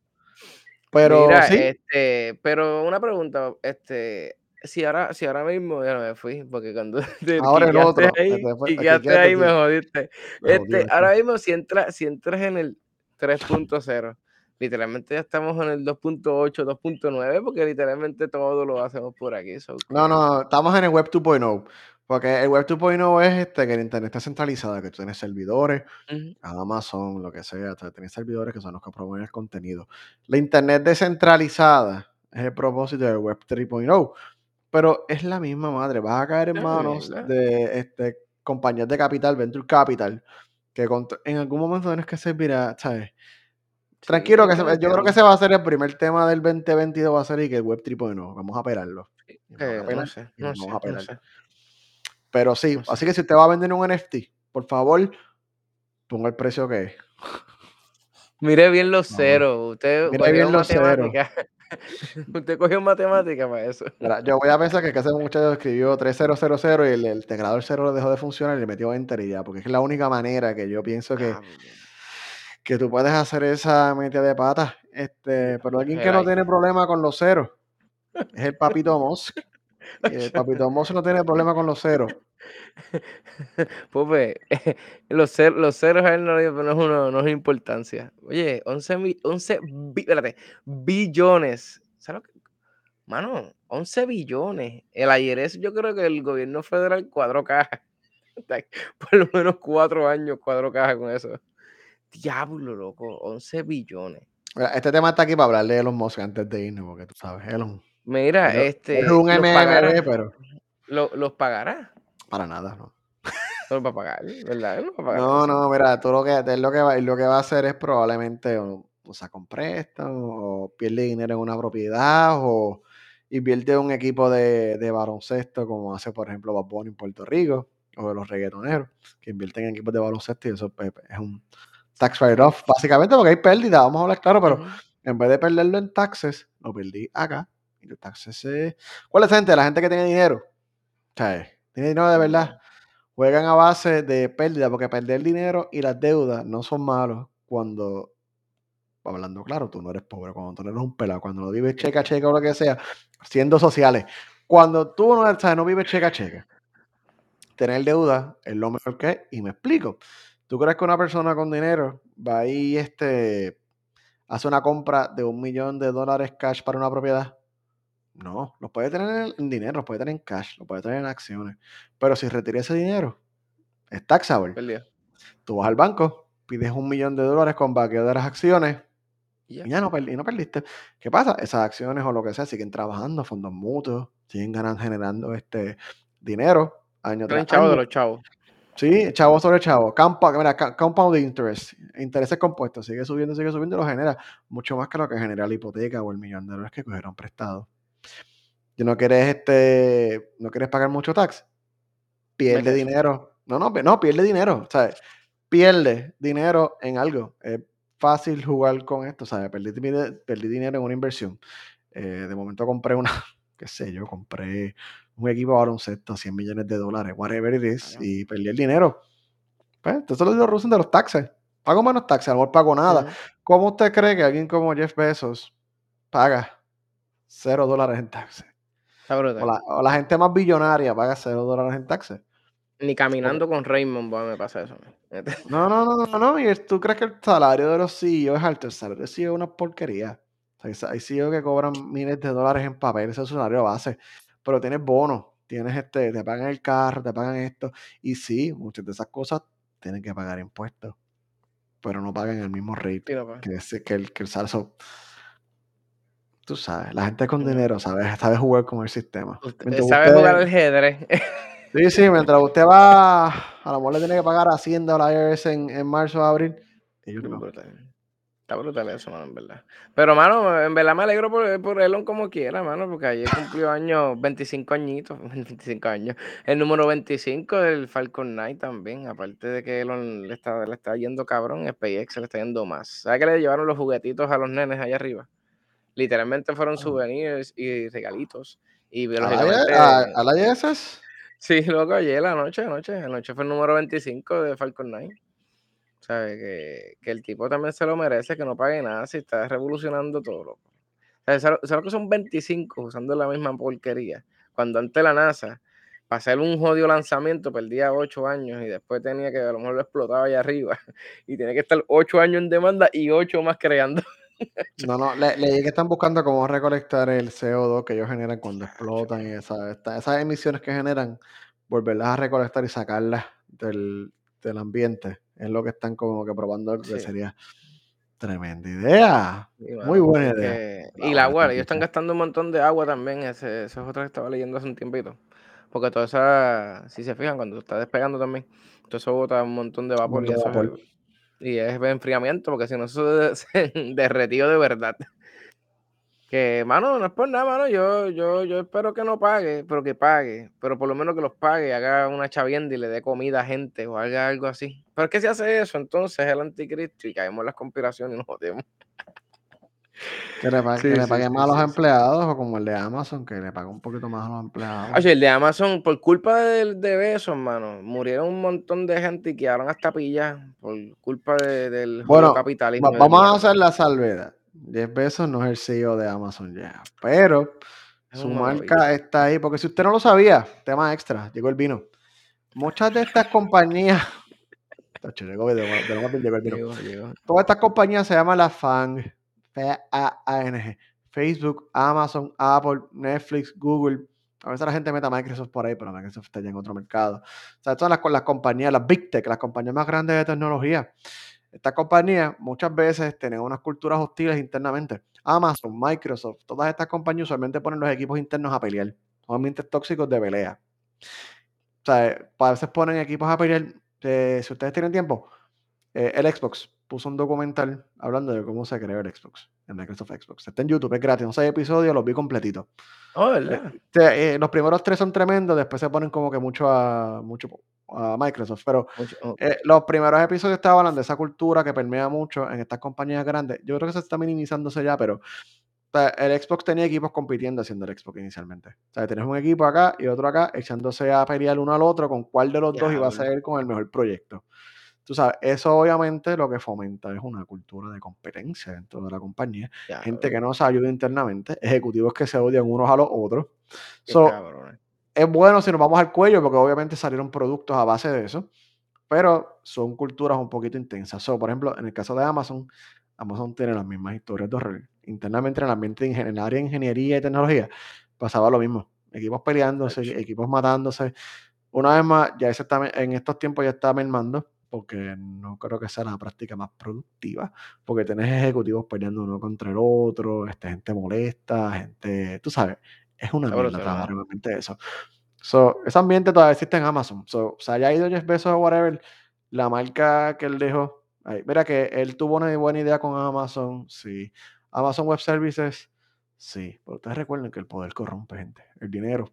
Pero sí. Este, pero una pregunta, este, si ahora, si ahora mismo ya no me fui, porque cuando te ahora el otro, ahí, y quedaste ahí me jodiste. Este, ahora mismo si entras, si entras en el 3.0. Literalmente ya estamos en el 2.8, 2.9, porque literalmente todo lo hacemos por aquí. No, no, estamos en el Web 2.0. Porque el Web 2.0 es este, que el Internet está centralizado, que tú tienes servidores, Amazon, lo que sea, tienes servidores que son los que proveen el contenido. La Internet descentralizada es el propósito del Web 3.0, pero es la misma madre. Vas a caer en manos de este, compañías de capital, venture capital, que en algún momento tienes que servir a, ¿sabes? Tranquilo, que yo creo que ese va a ser el primer tema del 2022, va a ser y que el Web 3.0, vamos a operarlo. no sé, no sé, Pero sí, así que si usted va a vender un NFT, por favor, ponga el precio que es. Mire bien los ceros. Usted Mire bien los ceros. Usted cogió matemática para eso. yo voy a pensar que hace muchacho escribió 3000 y el, el teclador cero dejó de funcionar y le metió enter y ya, porque es la única manera que yo pienso que, ah, que tú puedes hacer esa metida de patas. Este, pero alguien que no tiene problema con los ceros es el papito Musk. El papito Musk no tiene problema con los ceros. Pues, los, ceros, los ceros a él no, no, es, uno, no es importancia. Oye, 11, 11 billones. ¿Sabes lo que? Mano, 11 billones. El ayer es, yo creo que el gobierno federal cuadró caja. Por lo menos cuatro años cuadró caja con eso. Diablo, loco, 11 billones. Este tema está aquí para hablarle de los Musk antes de irnos, porque tú sabes, Elon. Mira, este. Es un MMB, pero. ¿Los pagará? Para nada, no. No va a pagar, ¿verdad? No, no, mira, tú lo que, lo que, va, lo que va a hacer es probablemente o, o saca un préstamo, o pierde dinero en una propiedad, o invierte en un equipo de, de baloncesto, como hace, por ejemplo, Bad en Puerto Rico, o de los reggaetoneros, que invierten en equipos de baloncesto y eso pues, es un tax write-off, básicamente porque hay pérdida, vamos a hablar claro, pero en vez de perderlo en taxes, lo perdí acá. Y los taxes ¿Cuál es la gente? La gente que tiene dinero. Tiene dinero de verdad. Juegan a base de pérdida, porque perder dinero y las deudas no son malos cuando, hablando claro, tú no eres pobre, cuando tú no eres un pelado, cuando no vives checa checa o lo que sea, siendo sociales. Cuando tú no, no vives checa checa, tener deuda es lo mejor que es, y me explico. ¿Tú crees que una persona con dinero va ir este, hace una compra de un millón de dólares cash para una propiedad? No, lo puede tener en dinero, lo puede tener en cash, lo puede tener en acciones. Pero si retira ese dinero, es taxable. Tú vas al banco, pides un millón de dólares con vaqueo de las acciones y ya no, no perdiste. ¿Qué pasa? Esas acciones o lo que sea siguen trabajando, fondos mutuos, siguen ganando, generando este dinero año tras año. de los chavos. Sí, chavo sobre chavo. Compound, mira, compound interest, intereses compuestos, sigue subiendo, sigue subiendo, lo genera mucho más que lo que genera la hipoteca o el millón de dólares que cogieron prestado. Y no quieres, este, no quieres pagar mucho tax, pierde dinero. No, no, no, pierde dinero. Sea, pierde dinero en algo. Es fácil jugar con esto, ¿sabes? Perdí, perdí dinero en una inversión. Eh, de momento compré una, qué sé yo, compré un equipo de baloncesto, 100 millones de dólares, whatever it is, y perdí el dinero. Pues, entonces lo digo de los taxes. Pago menos taxes, a lo mejor pago nada. ¿Cómo usted cree que alguien como Jeff Bezos paga cero dólares en taxes? O la, gente más billonaria paga cero dólares en taxes. Ni caminando con Raymond me pasa eso. No, no, no, no, no. ¿Y tú crees que el salario de los CEO es alto? El salario de CEO es una porquería. hay CEO que cobran miles de dólares en papel, ese es su salario base pero tienes bonos, tienes este, te pagan el carro, te pagan esto, y sí, muchas de esas cosas tienen que pagar impuestos, pero no pagan el mismo rate que, que, el, que el salso. Tú sabes, la gente con dinero sabe, sabe jugar con el sistema. sabe jugar al ajedrez. Sí, sí, mientras usted va, a lo mejor le tiene que pagar Hacienda o la IRS en, en marzo o abril. No. Está brutal eso, mano, en verdad. Pero, mano, en verdad me alegro por, por Elon como quiera, mano, porque ayer cumplió años, 25 añitos, 25 años. El número 25 del Falcon 9 también, aparte de que Elon le está, le está yendo cabrón, SpaceX le está yendo más. ¿Sabes que le llevaron los juguetitos a los nenes allá arriba? Literalmente fueron ah. souvenirs y regalitos. Y ¿A, la ISS? Sí, loco, ayer, la noche, anoche. Anoche fue el número 25 de Falcon 9. ¿Sabes? Que, que, el tipo también se lo merece, que no pague nada si está revolucionando todo, loco. ¿Sabes que son 25 usando la misma porquería? Cuando antes la NASA, para hacer un jodido lanzamiento, perdía 8 años y después tenía que, a lo mejor lo explotaba allá arriba. Y tiene que estar 8 años en demanda y 8 más creando. No, no, leí que están buscando cómo recolectar el CO2 que ellos generan cuando explotan y esas emisiones que generan, volverlas a recolectar y sacarlas del, del ambiente. Es lo que están como que probando que sería tremenda idea. Muy buena idea. y la agua, ellos están gastando un montón de agua también. Ese, eso es otra que estaba leyendo hace un tiempito. Porque todo eso, si se fijan, cuando está despegando también, todo eso bota un montón de vapor, y, eso Es, y es enfriamiento, porque si no, eso es derretido de verdad. Que, mano, no es por nada, mano. Yo, yo, yo espero que no pague, pero que pague. Pero por lo menos que los pague, haga una chavienda y le dé comida a gente o haga algo así. Pero es que si hace eso, entonces es el anticristo y caemos en las conspiraciones y nos jodemos. Que le, paguen más a los empleados o como el de Amazon, que le pague un poquito más a los empleados. Oye, el de Amazon, por culpa de, de Besos, mano, murieron un montón de gente y quedaron hasta pillas por culpa del bueno, capitalismo. Vamos a hacer la salvedad. 10 pesos no es el CEO de Amazon ya. Pero su marca está ahí. Porque si usted no lo sabía, tema extra, llegó el vino. Muchas de estas compañías. Todas estas compañías se llaman la FANG. F-A-A-N-G. Facebook, Amazon, Apple, Netflix, Google. A veces la gente meta Microsoft por ahí, pero Microsoft está ya en otro mercado. O sea, todas las, las compañías, las Big Tech, las compañías más grandes de tecnología estas compañías muchas veces tienen unas culturas hostiles internamente. Amazon, Microsoft, todas estas compañías usualmente ponen los equipos internos a pelear. Son ambientes tóxicos de pelea. O sea, a veces ponen equipos a pelear. Eh, si ustedes tienen tiempo, eh, el Xbox puso un documental hablando de cómo se creó el Xbox, el Microsoft Xbox. Está en YouTube, es gratis. No sé episodios, los vi completitos. Oh, ¿verdad? Eh, los primeros tres son tremendos, después se ponen como que mucho a, mucho a Microsoft, pero oh. eh, los primeros episodios estaban hablando de esa cultura que permea mucho en estas compañías grandes. Yo creo que se está minimizándose ya, pero el Xbox tenía equipos compitiendo haciendo el Xbox inicialmente. O sea, tenés un equipo acá y otro acá echándose a pelear uno al otro con cuál de los dos iba a ser con el mejor proyecto. Tú sabes, eso obviamente lo que fomenta es una cultura de competencia dentro de la compañía. Gente que no se ayuda internamente, ejecutivos que se odian unos a los otros. So, es bueno si nos vamos al cuello, porque obviamente salieron productos a base de eso, pero son culturas un poquito intensas. So, por ejemplo, en el caso de Amazon, Amazon tiene las mismas historias de horror. Internamente en el ambiente de en área de ingeniería y tecnología pasaba lo mismo. Equipos peleándose, equipos matándose. Una vez más, ya ese en estos tiempos ya está mermando, porque no creo que sea la práctica más productiva, porque tenés ejecutivos peleando uno contra el otro, este, gente molesta, gente, tú sabes, es una mierda realmente eso. So, ese ambiente todavía existe en Amazon. So, o sea, haya ido Jeff Bezos o whatever, la marca que él dejó. Ahí. Mira que él tuvo una buena idea con Amazon, sí. Amazon Web Services, sí. Pero ustedes recuerden que el poder corrompe, gente. El dinero.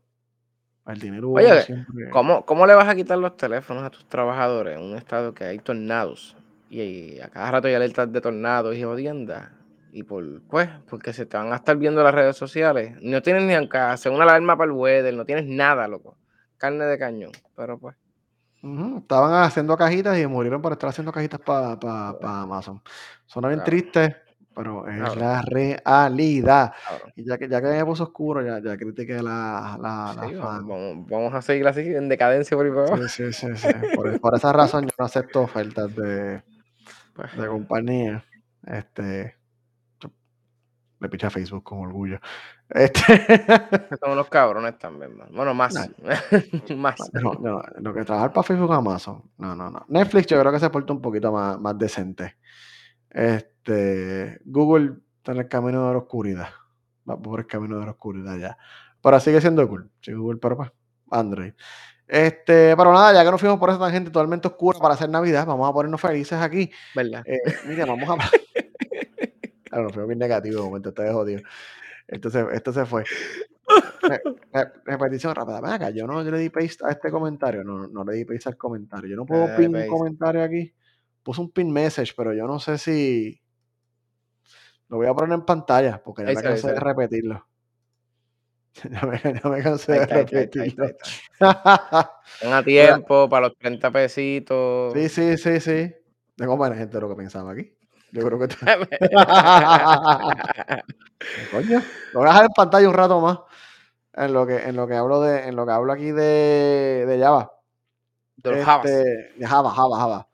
El dinero Oye, siempre... ¿cómo, ¿cómo le vas a quitar los teléfonos a tus trabajadores en un estado que hay tornados? Y a cada rato hay alertas de tornados y jodiendas y por, pues, porque se te van a estar viendo las redes sociales. No tienes ni aunque hacer una alarma para el weather, no tienes nada, loco. Carne de cañón, pero pues. Estaban haciendo cajitas y murieron por estar haciendo cajitas para Amazon. Suena bien triste, pero es la realidad. Y ya que, ya que me puso oscuro, ya, ya critiqué la, la, vamos, vamos, a seguir así en decadencia por ahí Sí, sí, sí. Por, esa razón yo no acepto ofertas de, pues, de compañía. Este, le piché a Facebook con orgullo. Este... Son los cabrones también, Bueno, más. más. No, no, lo que trabajar para Facebook Amazon. No, no, no. Netflix yo creo que se porta un poquito más, más decente. Este, Google está en el camino de la oscuridad. Va por el camino de la oscuridad ya. Pero sigue siendo cool. Sí, Google, pero pues, Android. Este, pero nada, ya que nos fuimos por esa tangente totalmente oscura para hacer Navidad, vamos a ponernos felices aquí. ¿Verdad? Eh, mira, vamos a. Claro, fue bien negativo de momento, está jodido. Entonces, esto se fue. repetición rápida. Ven acá, yo no le di paste a este comentario. No, no le di paste al comentario. Yo no puedo eh, pin un comentario aquí. Puse un pin message, pero yo no sé si. Lo voy a poner en pantalla porque ya me cansé de repetirlo. Ya me, ya me cansé de repetirlo. Tenga tiempo para los 30 pesitos. Sí, sí, sí, sí. Tengo buena gente de lo que pensaba aquí. Yo creo que. Coño, lo voy a dejar en pantalla un rato más. En lo que, en lo que hablo de, en lo que hablo aquí de, de Java. De Java. Este, de Java, Java, Java.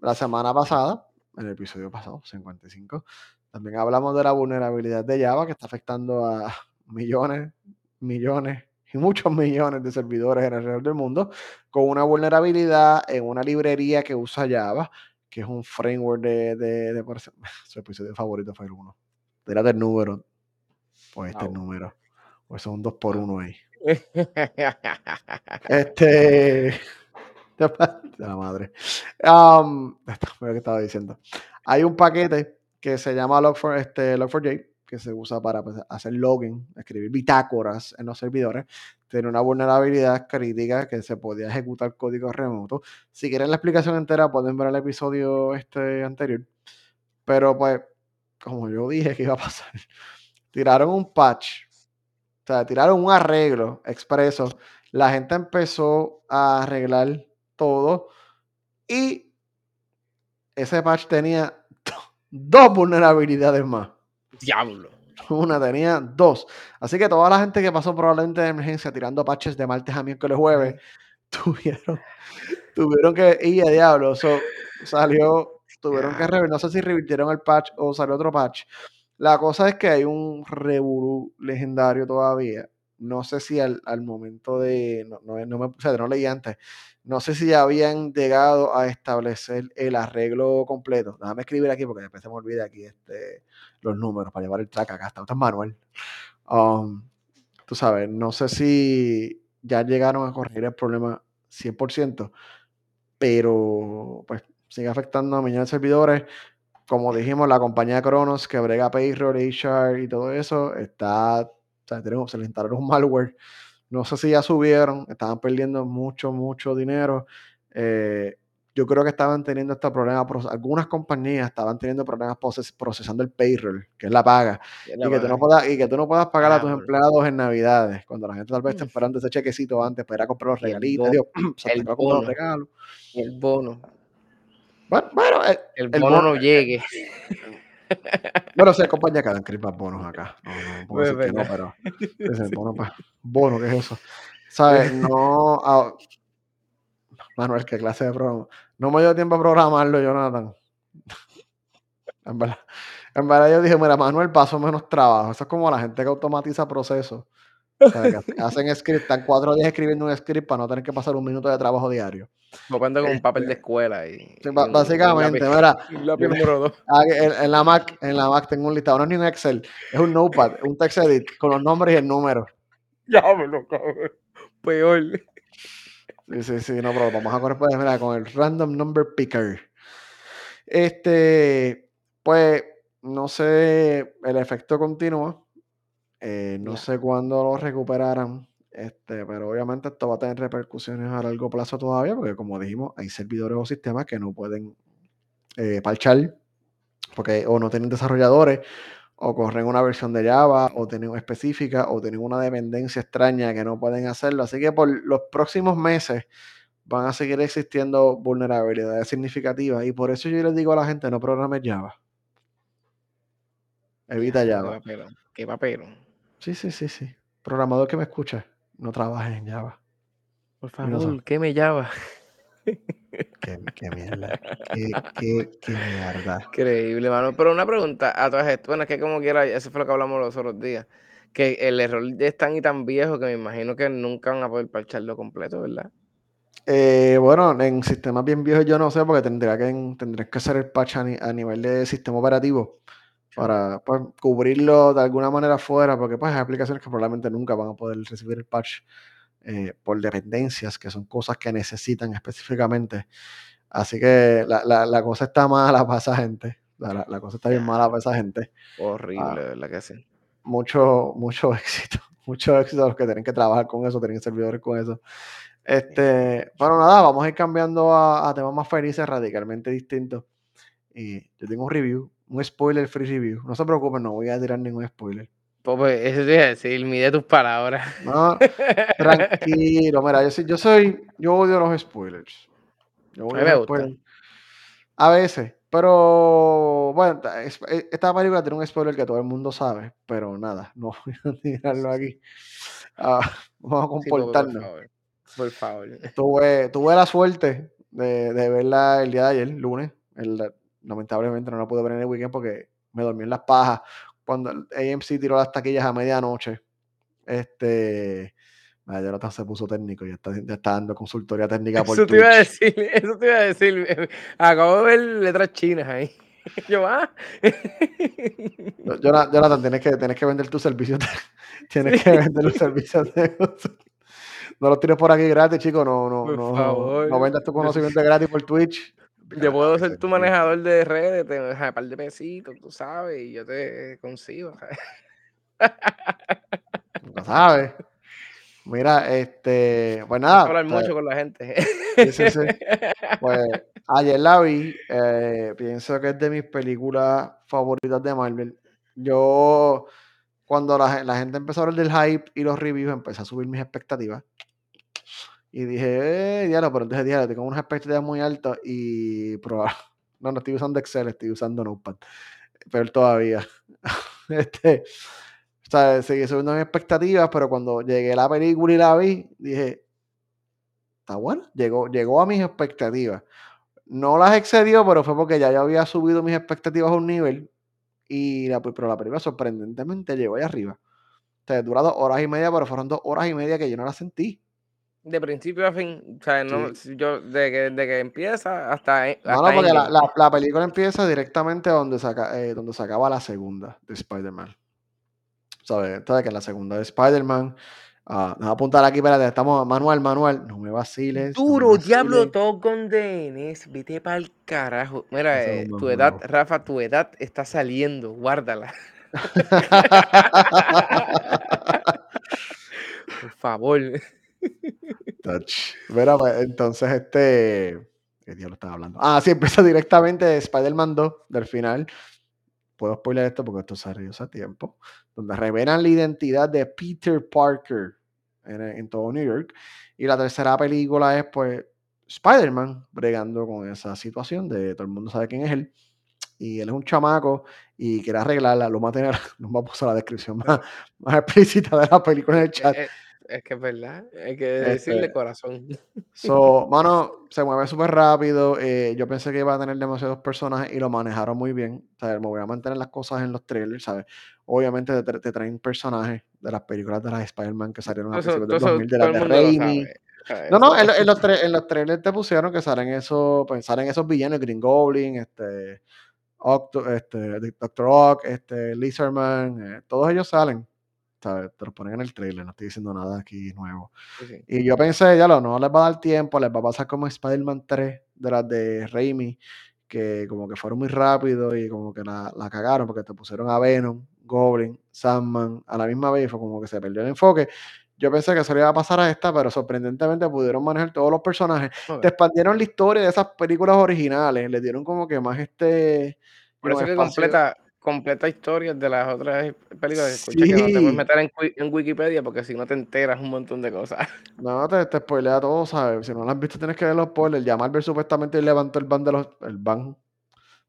La semana pasada, en el episodio pasado, 55, también hablamos de la vulnerabilidad de Java que está afectando a millones, millones y muchos millones de servidores alrededor del mundo con una vulnerabilidad en una librería que usa Java que es un framework de, de, de su episodio favorito fue el 1. Tírate el número. Pues este el número. Pues son dos por uno ahí. Este. La madre. Um, lo que estaba diciendo. Hay un paquete que se llama Log4, este, Log4j, que se usa para pues, hacer login, escribir bitácoras en los servidores. Tiene una vulnerabilidad crítica que se podía ejecutar código remoto. Si quieren la explicación entera, pueden ver el episodio este anterior. Pero pues, como yo dije que iba a pasar, tiraron un patch, o sea, tiraron un arreglo expreso. La gente empezó a arreglar todo y ese patch tenía dos vulnerabilidades más. Diablo. Una tenía dos. Así que toda la gente que pasó probablemente de emergencia tirando patches de martes a miércoles jueves tuvieron, tuvieron que ir a diablo. So, salió, tuvieron que rever. No sé si revirtieron el patch o salió otro patch. La cosa es que hay un revolú legendario todavía. No sé si al, al momento de. No, no, no me, o sea, no leí antes. No sé si ya habían llegado a establecer el arreglo completo. Déjame escribir aquí porque después se me olvida aquí este, los números para llevar el track acá. Está, está manual. Um, tú sabes, no sé si ya llegaron a corregir el problema 100%, pero pues sigue afectando a millones de servidores. Como dijimos, la compañía Cronos que brega payroll, HR y todo eso, está, sea, tenemos, se le instalaron un malware. No sé si ya subieron, estaban perdiendo mucho, mucho dinero. Eh, yo creo que estaban teniendo este problema, algunas compañías estaban teniendo problemas proces, procesando el payroll, que es la paga, y, la que tú no puedas, y que tú no puedas pagar a tus empleados en Navidades, cuando la gente tal vez está esperando ese chequecito antes para ir a comprar los regalitos, Dios, el, bono, los regalos. el bono. Bueno, bueno el, el, bono, bono, no llegue. Bueno, compañías que dan más bonos acá. No, no puedo decir que no, pero es el bono, pues, bono, ¿qué es eso? ¿Sabes? No. Ah, Manuel, qué clase de programa. No me dio tiempo a programarlo, Jonathan. En verdad, en verdad yo dije, mira, Manuel, paso menos trabajo. Eso es como la gente que automatiza procesos. O sea, que hacen script, están cuatro días escribiendo un script para no tener que pasar un minuto de trabajo diario. Cuento con un papel de este, escuela. Y, sí, y básicamente, un mira, en, en, la Mac, en la Mac tengo un listado, no es ni un Excel, es un notepad, un text edit con los nombres y el número. Ya me lo cabrón. Peor. Sí, sí, sí, no, pero vamos a correr mira, con el random number picker. Este, pues, no sé, el efecto continúa. Eh, no sé cuándo lo recuperarán, este, pero obviamente esto va a tener repercusiones a largo plazo todavía, porque como dijimos, hay servidores o sistemas que no pueden eh, parchar, porque o no tienen desarrolladores, o corren una versión de Java, o tienen específica, o tienen una dependencia extraña que no pueden hacerlo. Así que por los próximos meses van a seguir existiendo vulnerabilidades significativas, y por eso yo les digo a la gente, no programes Java. Evita Java. Qué papel. Sí, sí, sí, sí. Programador que me escucha, no trabajes en Java. Por favor, ¿qué me Java? Qué, qué mierda. Qué, qué, qué, mierda. Increíble, mano. Pero una pregunta a todas estas. Bueno, es que como quiera, eso fue lo que hablamos los otros días. Que el error es tan y tan viejo que me imagino que nunca van a poder parcharlo completo, ¿verdad? Eh, bueno, en sistemas bien viejos yo no sé, porque tendría que, tendría que hacer el patch a, a nivel de sistema operativo para pues, cubrirlo de alguna manera fuera, porque pues hay aplicaciones que probablemente nunca van a poder recibir el patch eh, por dependencias, que son cosas que necesitan específicamente. Así que la, la, la cosa está mala para esa gente. La, la cosa está bien mala para esa gente. Horrible, ah, ¿verdad que sí? Mucho, mucho éxito. Mucho éxito a los que tienen que trabajar con eso, tienen servidores con eso. Este, bueno, nada, vamos a ir cambiando a, a temas más felices, radicalmente distintos. Y yo tengo un review un spoiler free review. No se preocupen, no voy a tirar ningún spoiler. Pues, pues eso te iba a decir, mide tus palabras. No, tranquilo, mira, yo soy, yo soy, yo odio los spoilers. Yo odio a mí me gusta. A veces, pero bueno, e, esta película tiene un spoiler que todo el mundo sabe, pero nada, no voy a tirarlo aquí. Uh, vamos a comportarnos. por, favor, Tuve, tuve la suerte de, de verla el día de ayer, lunes, el, lamentablemente no la pude ver en el weekend porque me dormí en las pajas cuando AMC tiró las taquillas a medianoche. Este. Jonathan se puso técnico y está, está dando consultoría técnica por Eso te iba a decir, eso te iba a decir. Acabo de ver letras chinas ahí. Yo, ah. Jona- Jonathan, tienes que, tienes que vender tus servicios. tienes que vender los servicios de No los tires por aquí gratis, chico. No, no, Por no, favor. no vendas tu conocimiento gratis por Twitch. Yo puedo ser tu manejador de redes, te dejo un par de pesitos, tú sabes, y yo te consigo. ¿sabes? Nunca sabes. Mira, este, pues nada. hablar pues, mucho con la gente. Sí, sí, sí. Pues ayer la vi, eh, pienso que es de mis películas favoritas de Marvel. Yo, cuando la, la gente empezó a hablar del hype y los reviews, empecé a subir mis expectativas. Y dije, eh, diablo, pero entonces dije, tengo unas expectativas muy altas y probar. No, no estoy usando Excel, estoy usando Notepad. Pero todavía. este, o sea, seguí subiendo mis expectativas, pero cuando llegué a la película y la vi, dije, está bueno, llegó, llegó a mis expectativas. No las excedió, pero fue porque ya yo había subido mis expectativas a un nivel. Y la, pero la película sorprendentemente llegó ahí arriba. O sea, dura dos horas y media, pero fueron dos horas y media que yo no la sentí. De principio a fin, o sea, no, Sí. yo, de que, de que empieza hasta, No, hasta no, porque la, la- la película empieza directamente donde se, eh, donde se acaba la segunda de Spider-Man. ¿Sabes? Entonces, que en la segunda de Spider-Man. ah, vamos a apuntar aquí, espérate, estamos. Manual, manual. No me vaciles. no me Duro, diablo, vaciles. todo con DNS, vete para el carajo. Mira, eh, tu edad. Rafa, tu edad está saliendo, guárdala. Por favor. Mira, pues, entonces, este. ¿Qué diablo estaba hablando? Ah, sí, empieza directamente de Spider-Man 2, del final. Puedo spoiler esto porque esto salió hace tiempo. Donde revelan la identidad de Peter Parker en, en todo New York. Y la tercera película es, pues, Spider-Man bregando con esa situación de todo el mundo sabe quién es él. Y él es un chamaco y quiere arreglarla. Lo va a tener, lo va a la descripción más, más explícita de la película en el chat. Es, es que es verdad, hay que decirle Este, corazón. So, mano, se mueve súper rápido. eh, yo pensé que iba a tener demasiados personajes y lo manejaron muy bien. O sea, me voy a mantener las cosas en los trailers, ¿sabes? Obviamente te, tra- te traen personajes de las películas de las Spider-Man que salieron a principios del eso 2000, de las de Raimi. No, no, en, en los, en los trailers te pusieron que salen esos, pues, salen esos villanos, Green Goblin, este, Octo, este, Doctor Ock, este, Lizardman, eh, todos ellos salen. ¿Sabes? Te los ponen en el trailer, no estoy diciendo nada aquí nuevo. Y yo pensé, ya lo, no les va a dar tiempo, les va a pasar como Spider-Man 3 de las de Raimi, que como que fueron muy rápido y como que la, la cagaron porque te pusieron a Venom, Goblin, Sandman a la misma vez y fue como que se perdió el enfoque. Yo pensé que eso le iba a pasar a esta, pero sorprendentemente pudieron manejar todos los personajes. Ok. Te expandieron la historia de esas películas originales, le dieron como que más este... Por eso que completa, completa historias de las otras películas. Escucha que no te puedes meter en, en Wikipedia porque si no te enteras un montón de cosas. No, te, te spoilea todo, ¿sabes? Si no lo has visto, tienes que ver los spoilers. Ya Marvel supuestamente levantó el ban de los, el ban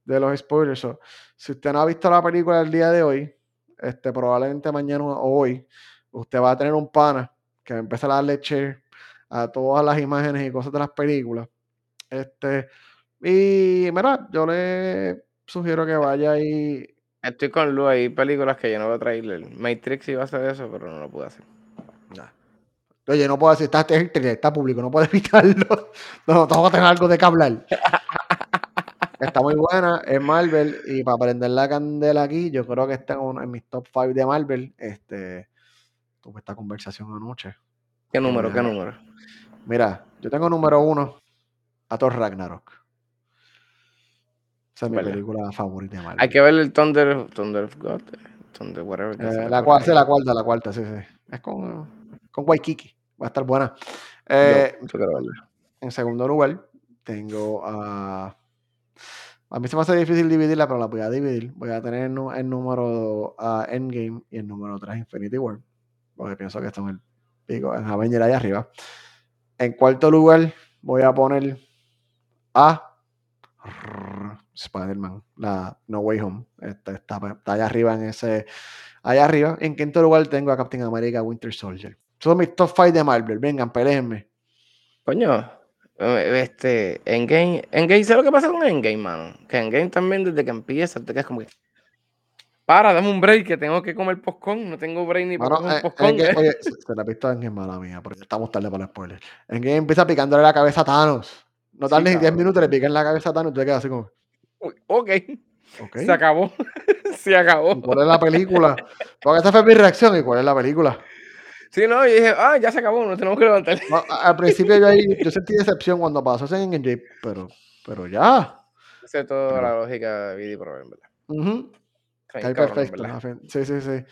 de los spoilers. So, si usted no ha visto la película del día de hoy, este, probablemente mañana o hoy, usted va a tener un pana que va a empezar a darle share a todas las imágenes y cosas de las películas. Este, y mira, yo le sugiero que vaya y Estoy con Lu, hay películas que yo no voy a traerle. Matrix iba a hacer eso, pero no lo pude hacer. Oye, no puedo decir, está, está, está público, no puedo evitarlo. No, tengo que tener algo de que hablar. Está muy buena, es Marvel. Y para prender la candela aquí, yo creo que está en, en mis top 5 de Marvel. Este, tuve esta conversación anoche. ¿Qué número? ¿Qué Ajá. número? Mira, yo tengo número uno a Thor Ragnarok. Esa es mi película favorita de Marvel. Hay que ver el Thunder, Thunder of God. Thunder, whatever. Eh, la, cuarta, la cuarta, la cuarta, sí, sí. Es con, con Waikiki. Va a estar buena. Eh, Yo. En segundo lugar, tengo a. A mí se me hace difícil dividirla, pero la voy a dividir. Voy a tener el, el número a Endgame y el número 3 Infinity War. Porque pienso que están en el pico, en Avenger ahí arriba. En cuarto lugar, voy a poner a Spider-Man, la No Way Home. Este, está, está allá arriba en ese. Allá arriba. En quinto lugar tengo a Captain America Winter Soldier. Son mis top 5 de Marvel. Vengan, peleenme. Coño, eh, este, Endgame, Endgame, ¿sabes lo que pasa con Endgame, mano? Que Endgame también desde que empieza te quedas como que, para, dame un break, que tengo que comer postcón, no tengo break ni para un eh, postcón. Oye, se, se la visto en mala mía, porque estamos tarde para los spoilers. En Game empieza picándole la cabeza a Thanos. No Sí, tardes ni 10 cabrón. minutos, le pican la cabeza a Thanos y tú te quedas así como. Uy, ok. Se acabó. Se acabó. ¿Y cuál es la película? Porque esa fue mi reacción. ¿Y cuál es la película? Sí, no, y dije, ah, ya se acabó, nos tenemos que levantar. No, al principio yo, ahí, yo sentí decepción cuando pasó en Engine, pero, pero ya. Esa es toda Pero- la lógica de por en verdad. Ujú. Está Está perfecto. verdad. Sí, sí, sí.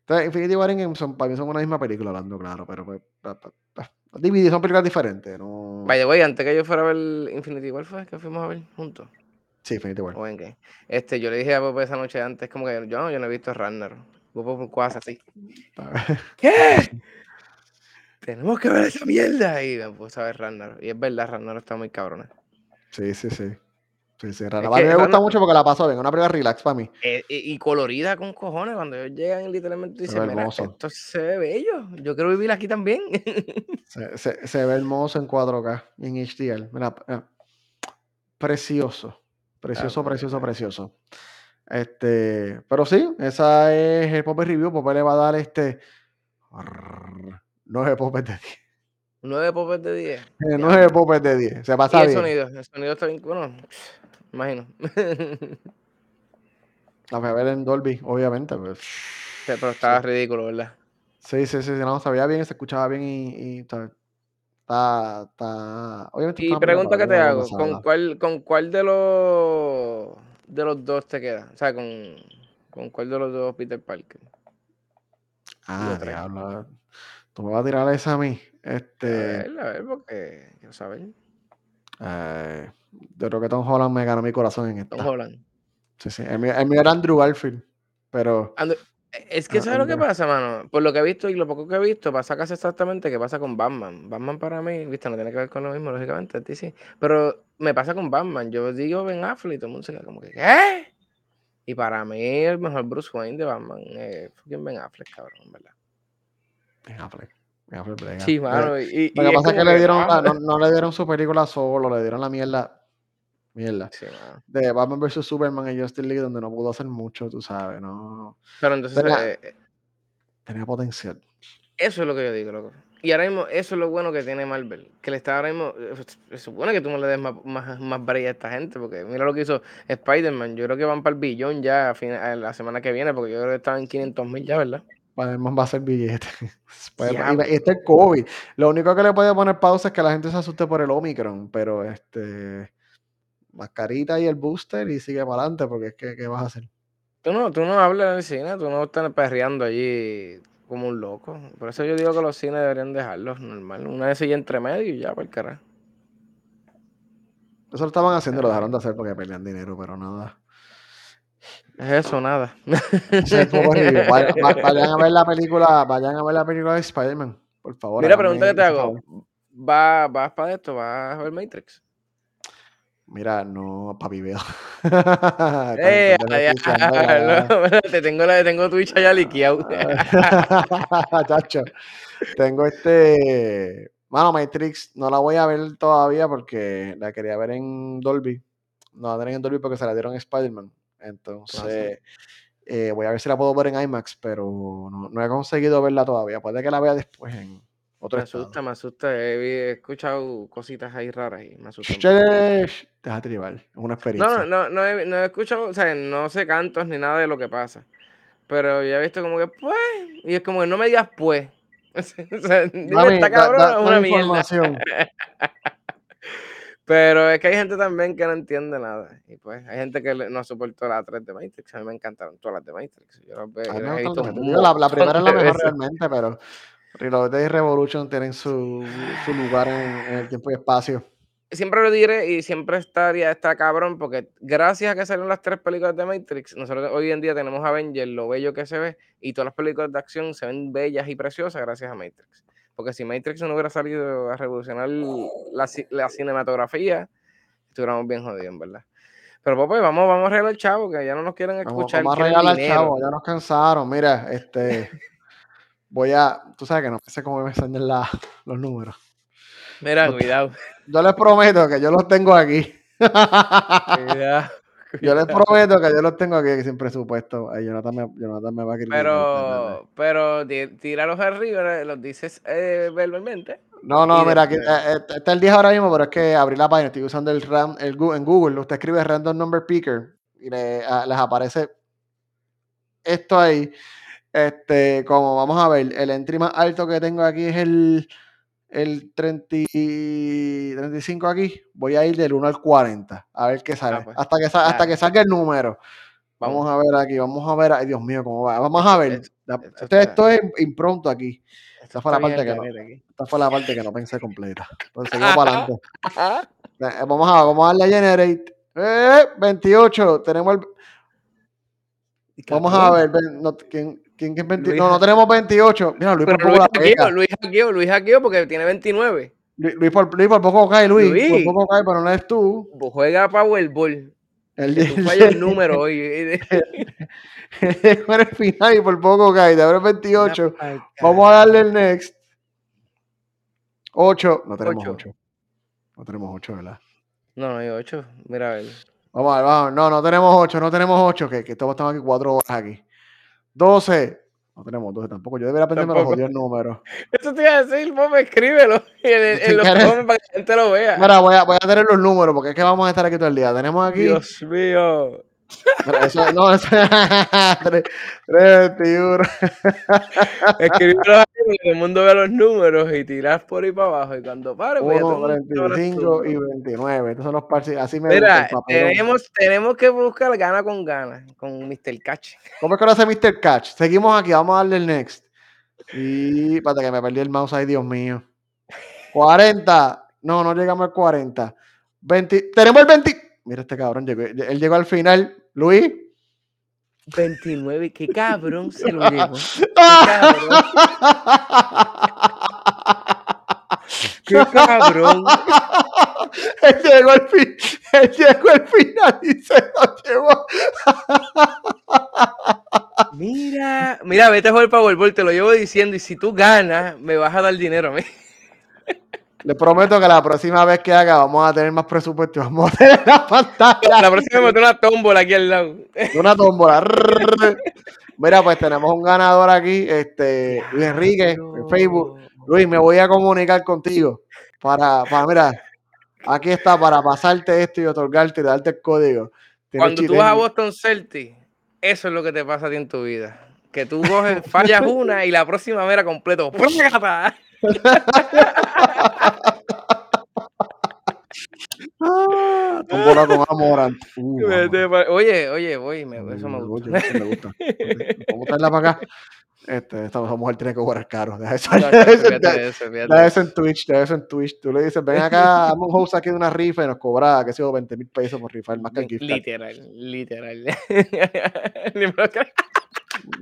Entonces, Infinity War y para mí son una misma película, hablando claro, pero pues, pa- pa- pa- DVD son películas diferentes. No... By the way, antes que yo fuera a ver Infinity War, fue que fuimos a ver juntos. Sí, Infinity War. O en qué. Este, yo le dije a Popo esa noche antes, como que yo no, yo no he visto Ragnarok. Popo por así. ¿Qué? Tenemos que ver esa mierda. Y me puse a ver Ragnarok. Y es verdad, Ragnarok está muy cabrona. Sí, sí, sí. Sí, sí, rara. Es A mí que me gusta mucho porque la paso bien. Una película relax para mí. Eh, y, y colorida con cojones. Cuando ellos llegan literalmente dicen, mira, esto se ve bello. Yo quiero vivir aquí también. Se, se- se ve hermoso en 4K y en HDR. Mira, mira. Precioso. Precioso, precioso, precioso. Este, pero sí, esa es el Popper Review. Popper le va a dar este. 9 Popper de 10. 9 popes de 10. Eh, Ya. 9 Popper de 10. Se Y pasa el bien. sonido. El sonido está bien. Bueno, imagino. La fui a ver en Dolby, obviamente. pues. Pero estaba ridículo, ¿verdad? Sí, sí, sí, sí, no, se veía bien, se escuchaba bien y, y está, está, está- obviamente Y pregunta que te hago, ¿con cuál, con cuál de los de los dos te queda? O sea, con, con cuál de los dos Peter Parker. Ah, diablo. Tú me vas a tirar esa a mí. A Este, ver, a ver, porque quiero saber. eh, yo creo que Tom Holland me ganó mi corazón en Tom esta. Holland. Sí, sí. El mío, el mío era Andrew Garfield, pero Es que Ah, ¿sabes lo que pasa, mano? Por lo que he visto y lo poco que he visto, pasa casi exactamente que pasa con Batman. Batman para mí, viste, no tiene que ver con lo mismo, lógicamente, a ti sí. Pero me pasa con Batman. Yo digo Ben Affleck y todo el mundo se queda como que, ¿qué? Y para mí el mejor Bruce Wayne de Batman es fucking Ben Affleck, cabrón, ¿verdad? Ben Affleck, Ben Affleck. Sí, mano. Y, y Lo que pasa es que le dieron, ah, la- no, no le dieron su película solo, le dieron la mierda, mierda, sí, de Batman vs Superman y Justin League, donde no pudo hacer mucho, tú sabes, no, Pero entonces, Tenía- eh, tenía potencial. eso es lo que yo digo, loco. Y ahora mismo, eso es lo bueno que tiene Marvel. Que le está ahora mismo. eh, Se supone que tú no le des más, más, más break a esta gente. Porque mira lo que hizo Spider-Man. Yo creo que van para el billón ya a fin- a la semana que viene. Porque yo creo que estaban en 500 mil ya, ¿verdad? Spider-Man va a hacer billete. Y este es COVID. Lo único que le puede poner pausa es que la gente se asuste por el Omicron, pero este mascarita y el booster y sigue para adelante, porque es que ¿qué vas a hacer? Tú no, tú no hablas en el cine. Tú no estás perreando allí como un loco. Por eso yo digo que los cines deberían dejarlos normal. Una vez y entre medio y ya, el carajo. Eso lo estaban haciendo, lo dejaron de hacer porque pelean dinero, pero nada. Es eso, nada. Es. Vayan, va- vayan a ver la película, vayan a ver la película de Spider-Man, por favor. Mira, pregunta que te ese hago. favor. ¿Va- ¿Vas para esto? ¿Vas a ver Matrix? Mira, no, papi, veo. ¡Eh! Te tengo, la, tengo Twitch allá liqueado. Chacho, tengo este. Mano, Matrix no la voy a ver todavía porque la quería ver en Dolby. No la tener en Dolby porque se la dieron en Spider-Man. Entonces, eh, voy a ver si la puedo ver en IMAX, pero no, no he conseguido verla todavía. Puede que la vea después en otro Me estado. asusta, me asusta. He, escuchado cositas ahí raras y me asusta. Déjate llevar, es una experiencia. no, no, no he, no he escuchado, o sea, no sé cantos ni nada de lo que pasa. Pero ya he visto como que, pues, y es como que no me digas, pues. o sea, dime, está cabrón, da- da una mierda. Pero es que hay gente también que no entiende nada. Y pues, hay gente que no soportó las tres de Matrix. A mí me encantaron todas las de Matrix. Yo las, ve- las he visto la, la primera es la mejor veces. realmente, pero Reloaded y Revolution tienen su, su lugar en, en el tiempo y espacio. siempre lo diré y siempre estaría está cabrón porque gracias a que salieron las tres películas de Matrix, nosotros hoy en día tenemos Avengers, lo bello que se ve y todas las películas de acción se ven bellas y preciosas gracias a Matrix. Porque si Matrix no hubiera salido a revolucionar la, la cinematografía, estuviéramos bien jodidos, verdad. Pero pues vamos, vamos a arreglar el chavo, que ya no nos quieren Vamos, escuchar, vamos a quieren regalar al chavo, ya nos cansaron. Mira, este voy a, tú sabes que no sé cómo me la- los números. Mira, cuidado, Yo les prometo que yo los tengo aquí. cuidado. Yo les prometo que yo los tengo aquí sin presupuesto. Ay, Jonathan, me, Jonathan me va a criticar. Pero, pero tíralos arriba, los dices eh, verbalmente. No, no, mira, aquí, eh, eh, está el 10 ahora mismo, pero es que abrí la página, estoy usando el RAM, el, en Google, usted escribe Random Number Picker y le- a- les aparece esto ahí. Este, como vamos a ver, el entry más alto que tengo aquí es el, el 30 y 35 aquí. Voy a ir del 1 al 40, a ver qué sale. pues, hasta, que sa- hasta que salga el número. Vamos. A ver aquí, vamos a ver. Ay, Dios mío, cómo va. Vamos a ver. Esto- La- esto esto, esto está- es impronto aquí. Esto fue la parte que no-. Esta fue la parte que no pensé completa. Entonces, seguimos para adelante. Ajá. Eh, Vamos a, vamos a darle a generate. Eh, 28. Tenemos el. Vamos a ver. no, ¿quién, quién, quién 20? Luis no, no tenemos 28. Mira, Luis por Pero poco Luis la hackeó. Luis hackeó, Luis hackeó porque tiene 29. Luis, Luis por, Luis por poco cae, Luis. Luis. Por poco cae, pero no eres tú. Pues Juega Powerball. El, Que tú fallas el número hoy. el final y por poco cae. De haber 28. Ay, Vamos a darle el next. 8. No tenemos Ocho. 8. No tenemos 8, ¿verdad? No, no hay 8. Mira a ver. Vamos a ver, vamos. No, no tenemos 8, no tenemos 8, que, que estamos estamos aquí 4 horas aquí. 12. No tenemos 12 tampoco. Yo debería aprenderme los jodidos números. Eso te iba a decir, Bob, escríbelo en, el- en los para que la gente lo vea. Mira, voy a, voy a tener los números porque es que vamos a estar aquí todo el día. Tenemos aquí. Dios mío. Mira, eso, no, eso, 31. Escríbelo ahí para que el mundo vea los números y tiras por ahí para abajo. Y cuando pare, pues ya todo 1, el mundo sabrá 35 tú. y 29. Estos son los parches. Así me Mira, tenemos, tenemos que buscar gana con gana con Mr. Catch. ¿Cómo es que lo hace Mr. Catch? Seguimos aquí, vamos a darle el next. Y espérate que me perdí el mouse ahí, Dios mío. 40. No, no llegamos al 40. 20. Tenemos el 20. Mira este cabrón, llegó, él llegó al final. Luis. 29, qué cabrón se lo llevó. cabrón. Qué cabrón. él llegó al fin, él llegó al final y se lo llevó. Mira, mira, vete a jugar Powerball, te lo llevo diciendo. Y si tú ganas, me vas a dar dinero a mí. Le prometo que la próxima vez que haga vamos a tener más presupuesto y vamos a tener la pantalla. La próxima me meto una tómbola aquí al lado. Una tómbola. Mira, pues tenemos un ganador aquí, este, Luis Enrique, en Facebook. Luis, me voy a comunicar contigo para, para, mira, aquí está para pasarte esto y otorgarte y darte el código. Tienes Cuando tú vas a. Boston Celtics, eso es lo que te pasa a ti en tu vida. Que tú coges, fallas una y la próxima mera completo. Ah, tómbola con amor. Uh, Oye, oye, oye, me- eso me Oye, gusta. eso me gusta. A traerla para acá. Este, esta mujer tiene que jugar caro. Deja eso, No, deja eso, fíjate eso, fíjate deja de eso en Twitch, deja eso en Twitch. Tú le dices, ven acá, hazme un host aquí de una rifa y nos cobra, que sé yo, 20 mil pesos por rifar más que el gift. Literal, literal.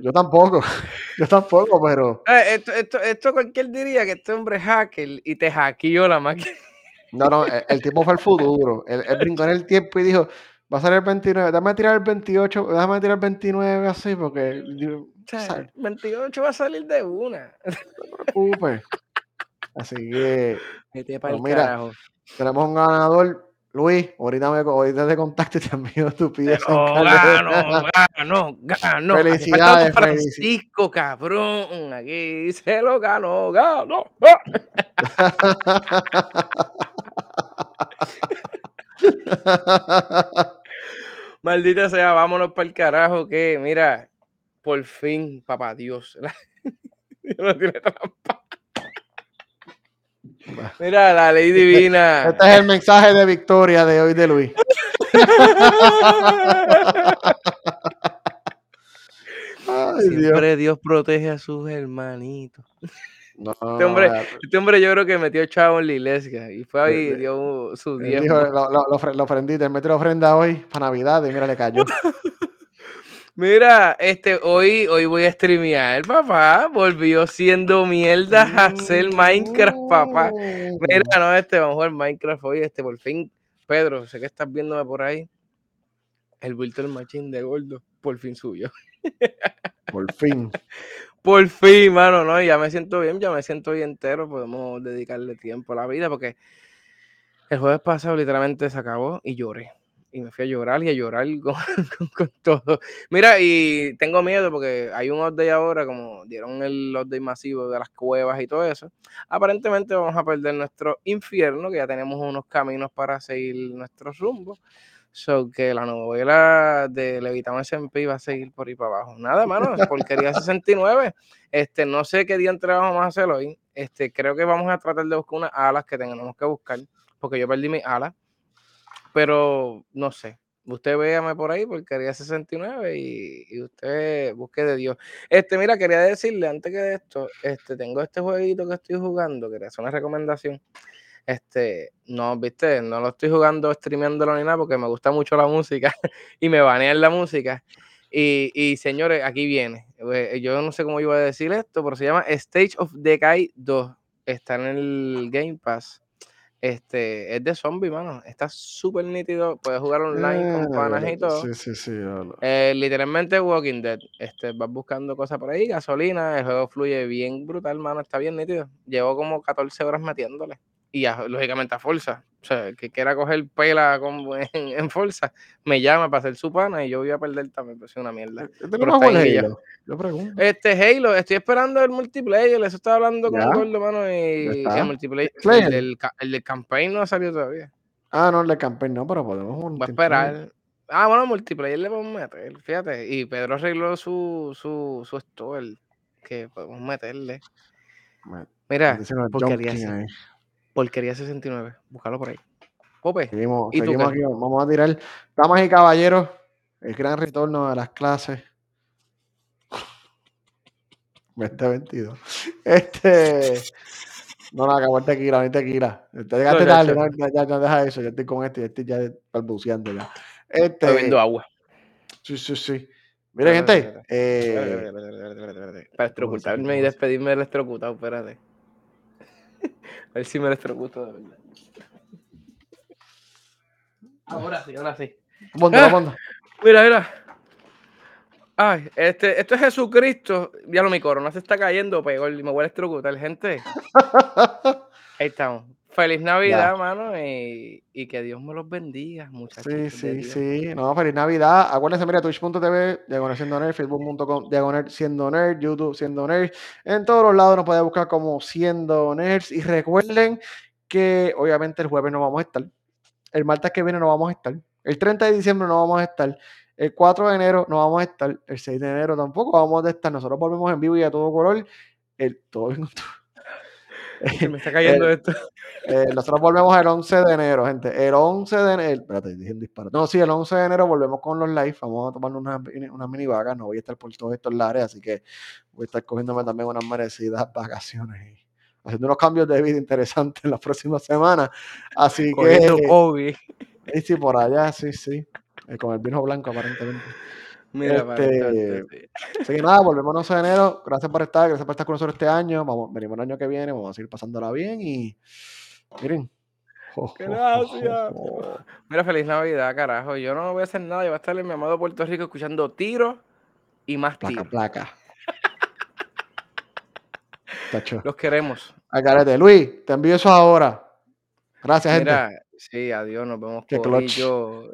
Yo tampoco, yo tampoco, pero Eh, Esto, esto, esto cualquier diría que este hombre es hacker y te hackeó la máquina. no, no, el, el tipo fue el futuro. Él, él brincó en el tiempo y dijo, va a ser el 29, déjame tirar el 28, déjame tirar el 29 así, porque O sea, ¿sabes? 28 va a salir de una. no te preocupes. Así que para el mira, carajo. tenemos un ganador. Luis, ahorita, me, ahorita te contacto y te envío tu pides. Pero gano, gano, gano. Felicidades, Francisco, cabrón. Aquí se lo ganó, ganó. ¡Ah! Maldita sea, vámonos para el carajo. Que mira, por fin, papá Dios. Dios no tiene trampa. Mira, la ley divina. Este es el mensaje de victoria de hoy de Luis. Ay. Siempre Dios protege a sus hermanitos. No, Este hombre, este hombre yo creo que metió chavo en la iglesia y fue ahí y dio su diezmo. lo, lo, lo ofre- lo ofrendí, la ofrenda hoy para Navidad y mira, le cayó. Mira, este, hoy, hoy voy a streamear, papá. Volvió siendo mierda a hacer Minecraft, papá. Mira, no, este, vamos a jugar Minecraft hoy, este, por fin. Pedro, sé que estás viéndome por ahí. El Virtual Machine de Gordo, por fin subió. Por fin. Por fin, mano, no, ya me siento bien, ya me siento bien entero. Podemos dedicarle tiempo a la vida porque el jueves pasado literalmente se acabó y lloré. Y me fui a llorar y a llorar con, con, todo. Mira, y tengo miedo porque hay un update ahora, como dieron el update masivo de las cuevas y todo eso. Aparentemente vamos a perder nuestro infierno, que ya tenemos unos caminos para seguir nuestro rumbo. So que la novela de Levitón SMP va a seguir por ahí para abajo. Nada, mano, porquería 69. Este, no sé qué día entre vamos a hacer hoy. Este, creo que vamos a tratar de buscar unas alas que tengamos que buscar, porque yo perdí mis alas. Pero no sé. Usted véame por ahí, porquería 69, y, y usted busque de Dios. Este, mira, quería decirle antes que de esto, este, tengo este jueguito que estoy jugando, quería hacer una recomendación. Este, no, viste, no lo estoy jugando, streameándolo ni nada porque me gusta mucho la música y me banean la música. Y, y, señores, aquí viene. Eh, yo no sé cómo iba a decir esto, pero se llama Stage of Decay 2. Está en el Game Pass. Este, es de zombie, mano. Está súper nítido. Puedes jugar online con ah, panas y todo. Sí, sí, sí. Eh, literalmente Walking Dead. Este, vas buscando cosas por ahí, gasolina. El juego fluye bien brutal, mano. Está bien nítido. Llevo como 14 horas metiéndole y lógicamente a Forza. O sea, que quiera coger pela con, en, en, Forza, me llama para hacer su pana y yo voy a perder también, pues es una mierda. ¿Este Halo? Yo pregunto. Este Halo, estoy esperando el multiplayer, eso estaba hablando con Gordo, mano, y el multiplayer, el, el, el, de campaign no ha salido todavía. Ah, no, el de campaign no, pero podemos Voy a esperar. Ah, bueno, multiplayer le podemos meter, fíjate. Y Pedro arregló su, su, su store, que podemos meterle. Mira, porquería Porquería 69. Búscalo por ahí. Pope. Seguimos, ¿y seguimos aquí. Vamos a tirar. Damas y caballeros, el gran retorno a las clases. 2022. Este. No, no, acabó el tequila, no tequila. Te llegaste no, tarde, no, ya, no deja eso. Yo estoy con este, estoy ya balbuceando ya. Este, estoy viendo agua. Sí, sí, sí. Miren, gente. Para electrocutarme y despedirme del electrocutado, espérate. A ver si me electrocuto de verdad. Ahora sí, ahora sí. ah, Mira, mira. Ay, este, esto es Jesucristo. Ya lo mi corona se está cayendo, pegó y me voy a electrocutar, gente. Ahí estamos. Feliz Navidad, mano, y, y, que Dios me los bendiga, muchachos. Sí, sí, sí. No, feliz Navidad. Acuérdense, mira, twitch.tv, diagonal siendo nerd, facebook.com, diagonal siendo nerd, YouTube siendo nerd. En todos los lados nos puede buscar como siendo nerds. Y recuerden que obviamente el jueves no vamos a estar. El martes que viene no vamos a estar. El 30 de diciembre no vamos a estar. El 4 de enero no vamos a estar. El 6 de enero tampoco vamos a estar. Nosotros volvemos en vivo y a todo color. El todo me está cayendo esto. Eh, nosotros volvemos el 11 de enero, gente. El 11 de enero. Espérate, dije un disparo. No, sí, el 11 de enero volvemos con los live. Vamos a tomar unas, unas mini vagas. No voy a estar por todos estos lares, así que voy a estar cogiéndome también unas merecidas vacaciones y haciendo unos cambios de vida interesantes en las próximas semanas. Así que. COVID. Sí, sí, por allá, sí, sí. Eh, con el vino blanco, aparentemente. Mira, este, así que nada, volvemos el 11 de enero. Gracias por estar, gracias por estar con nosotros este año. Vamos, venimos el año que viene, vamos a seguir pasándola bien y miren. Gracias. Mira, feliz Navidad, carajo. Yo no voy a hacer nada, yo voy a estar en mi amado Puerto Rico escuchando tiros y más tiros. Placa, placa. Los queremos. Agarrate. Luis, te envío eso ahora. Gracias, Mira, Sí, adiós, nos vemos yo.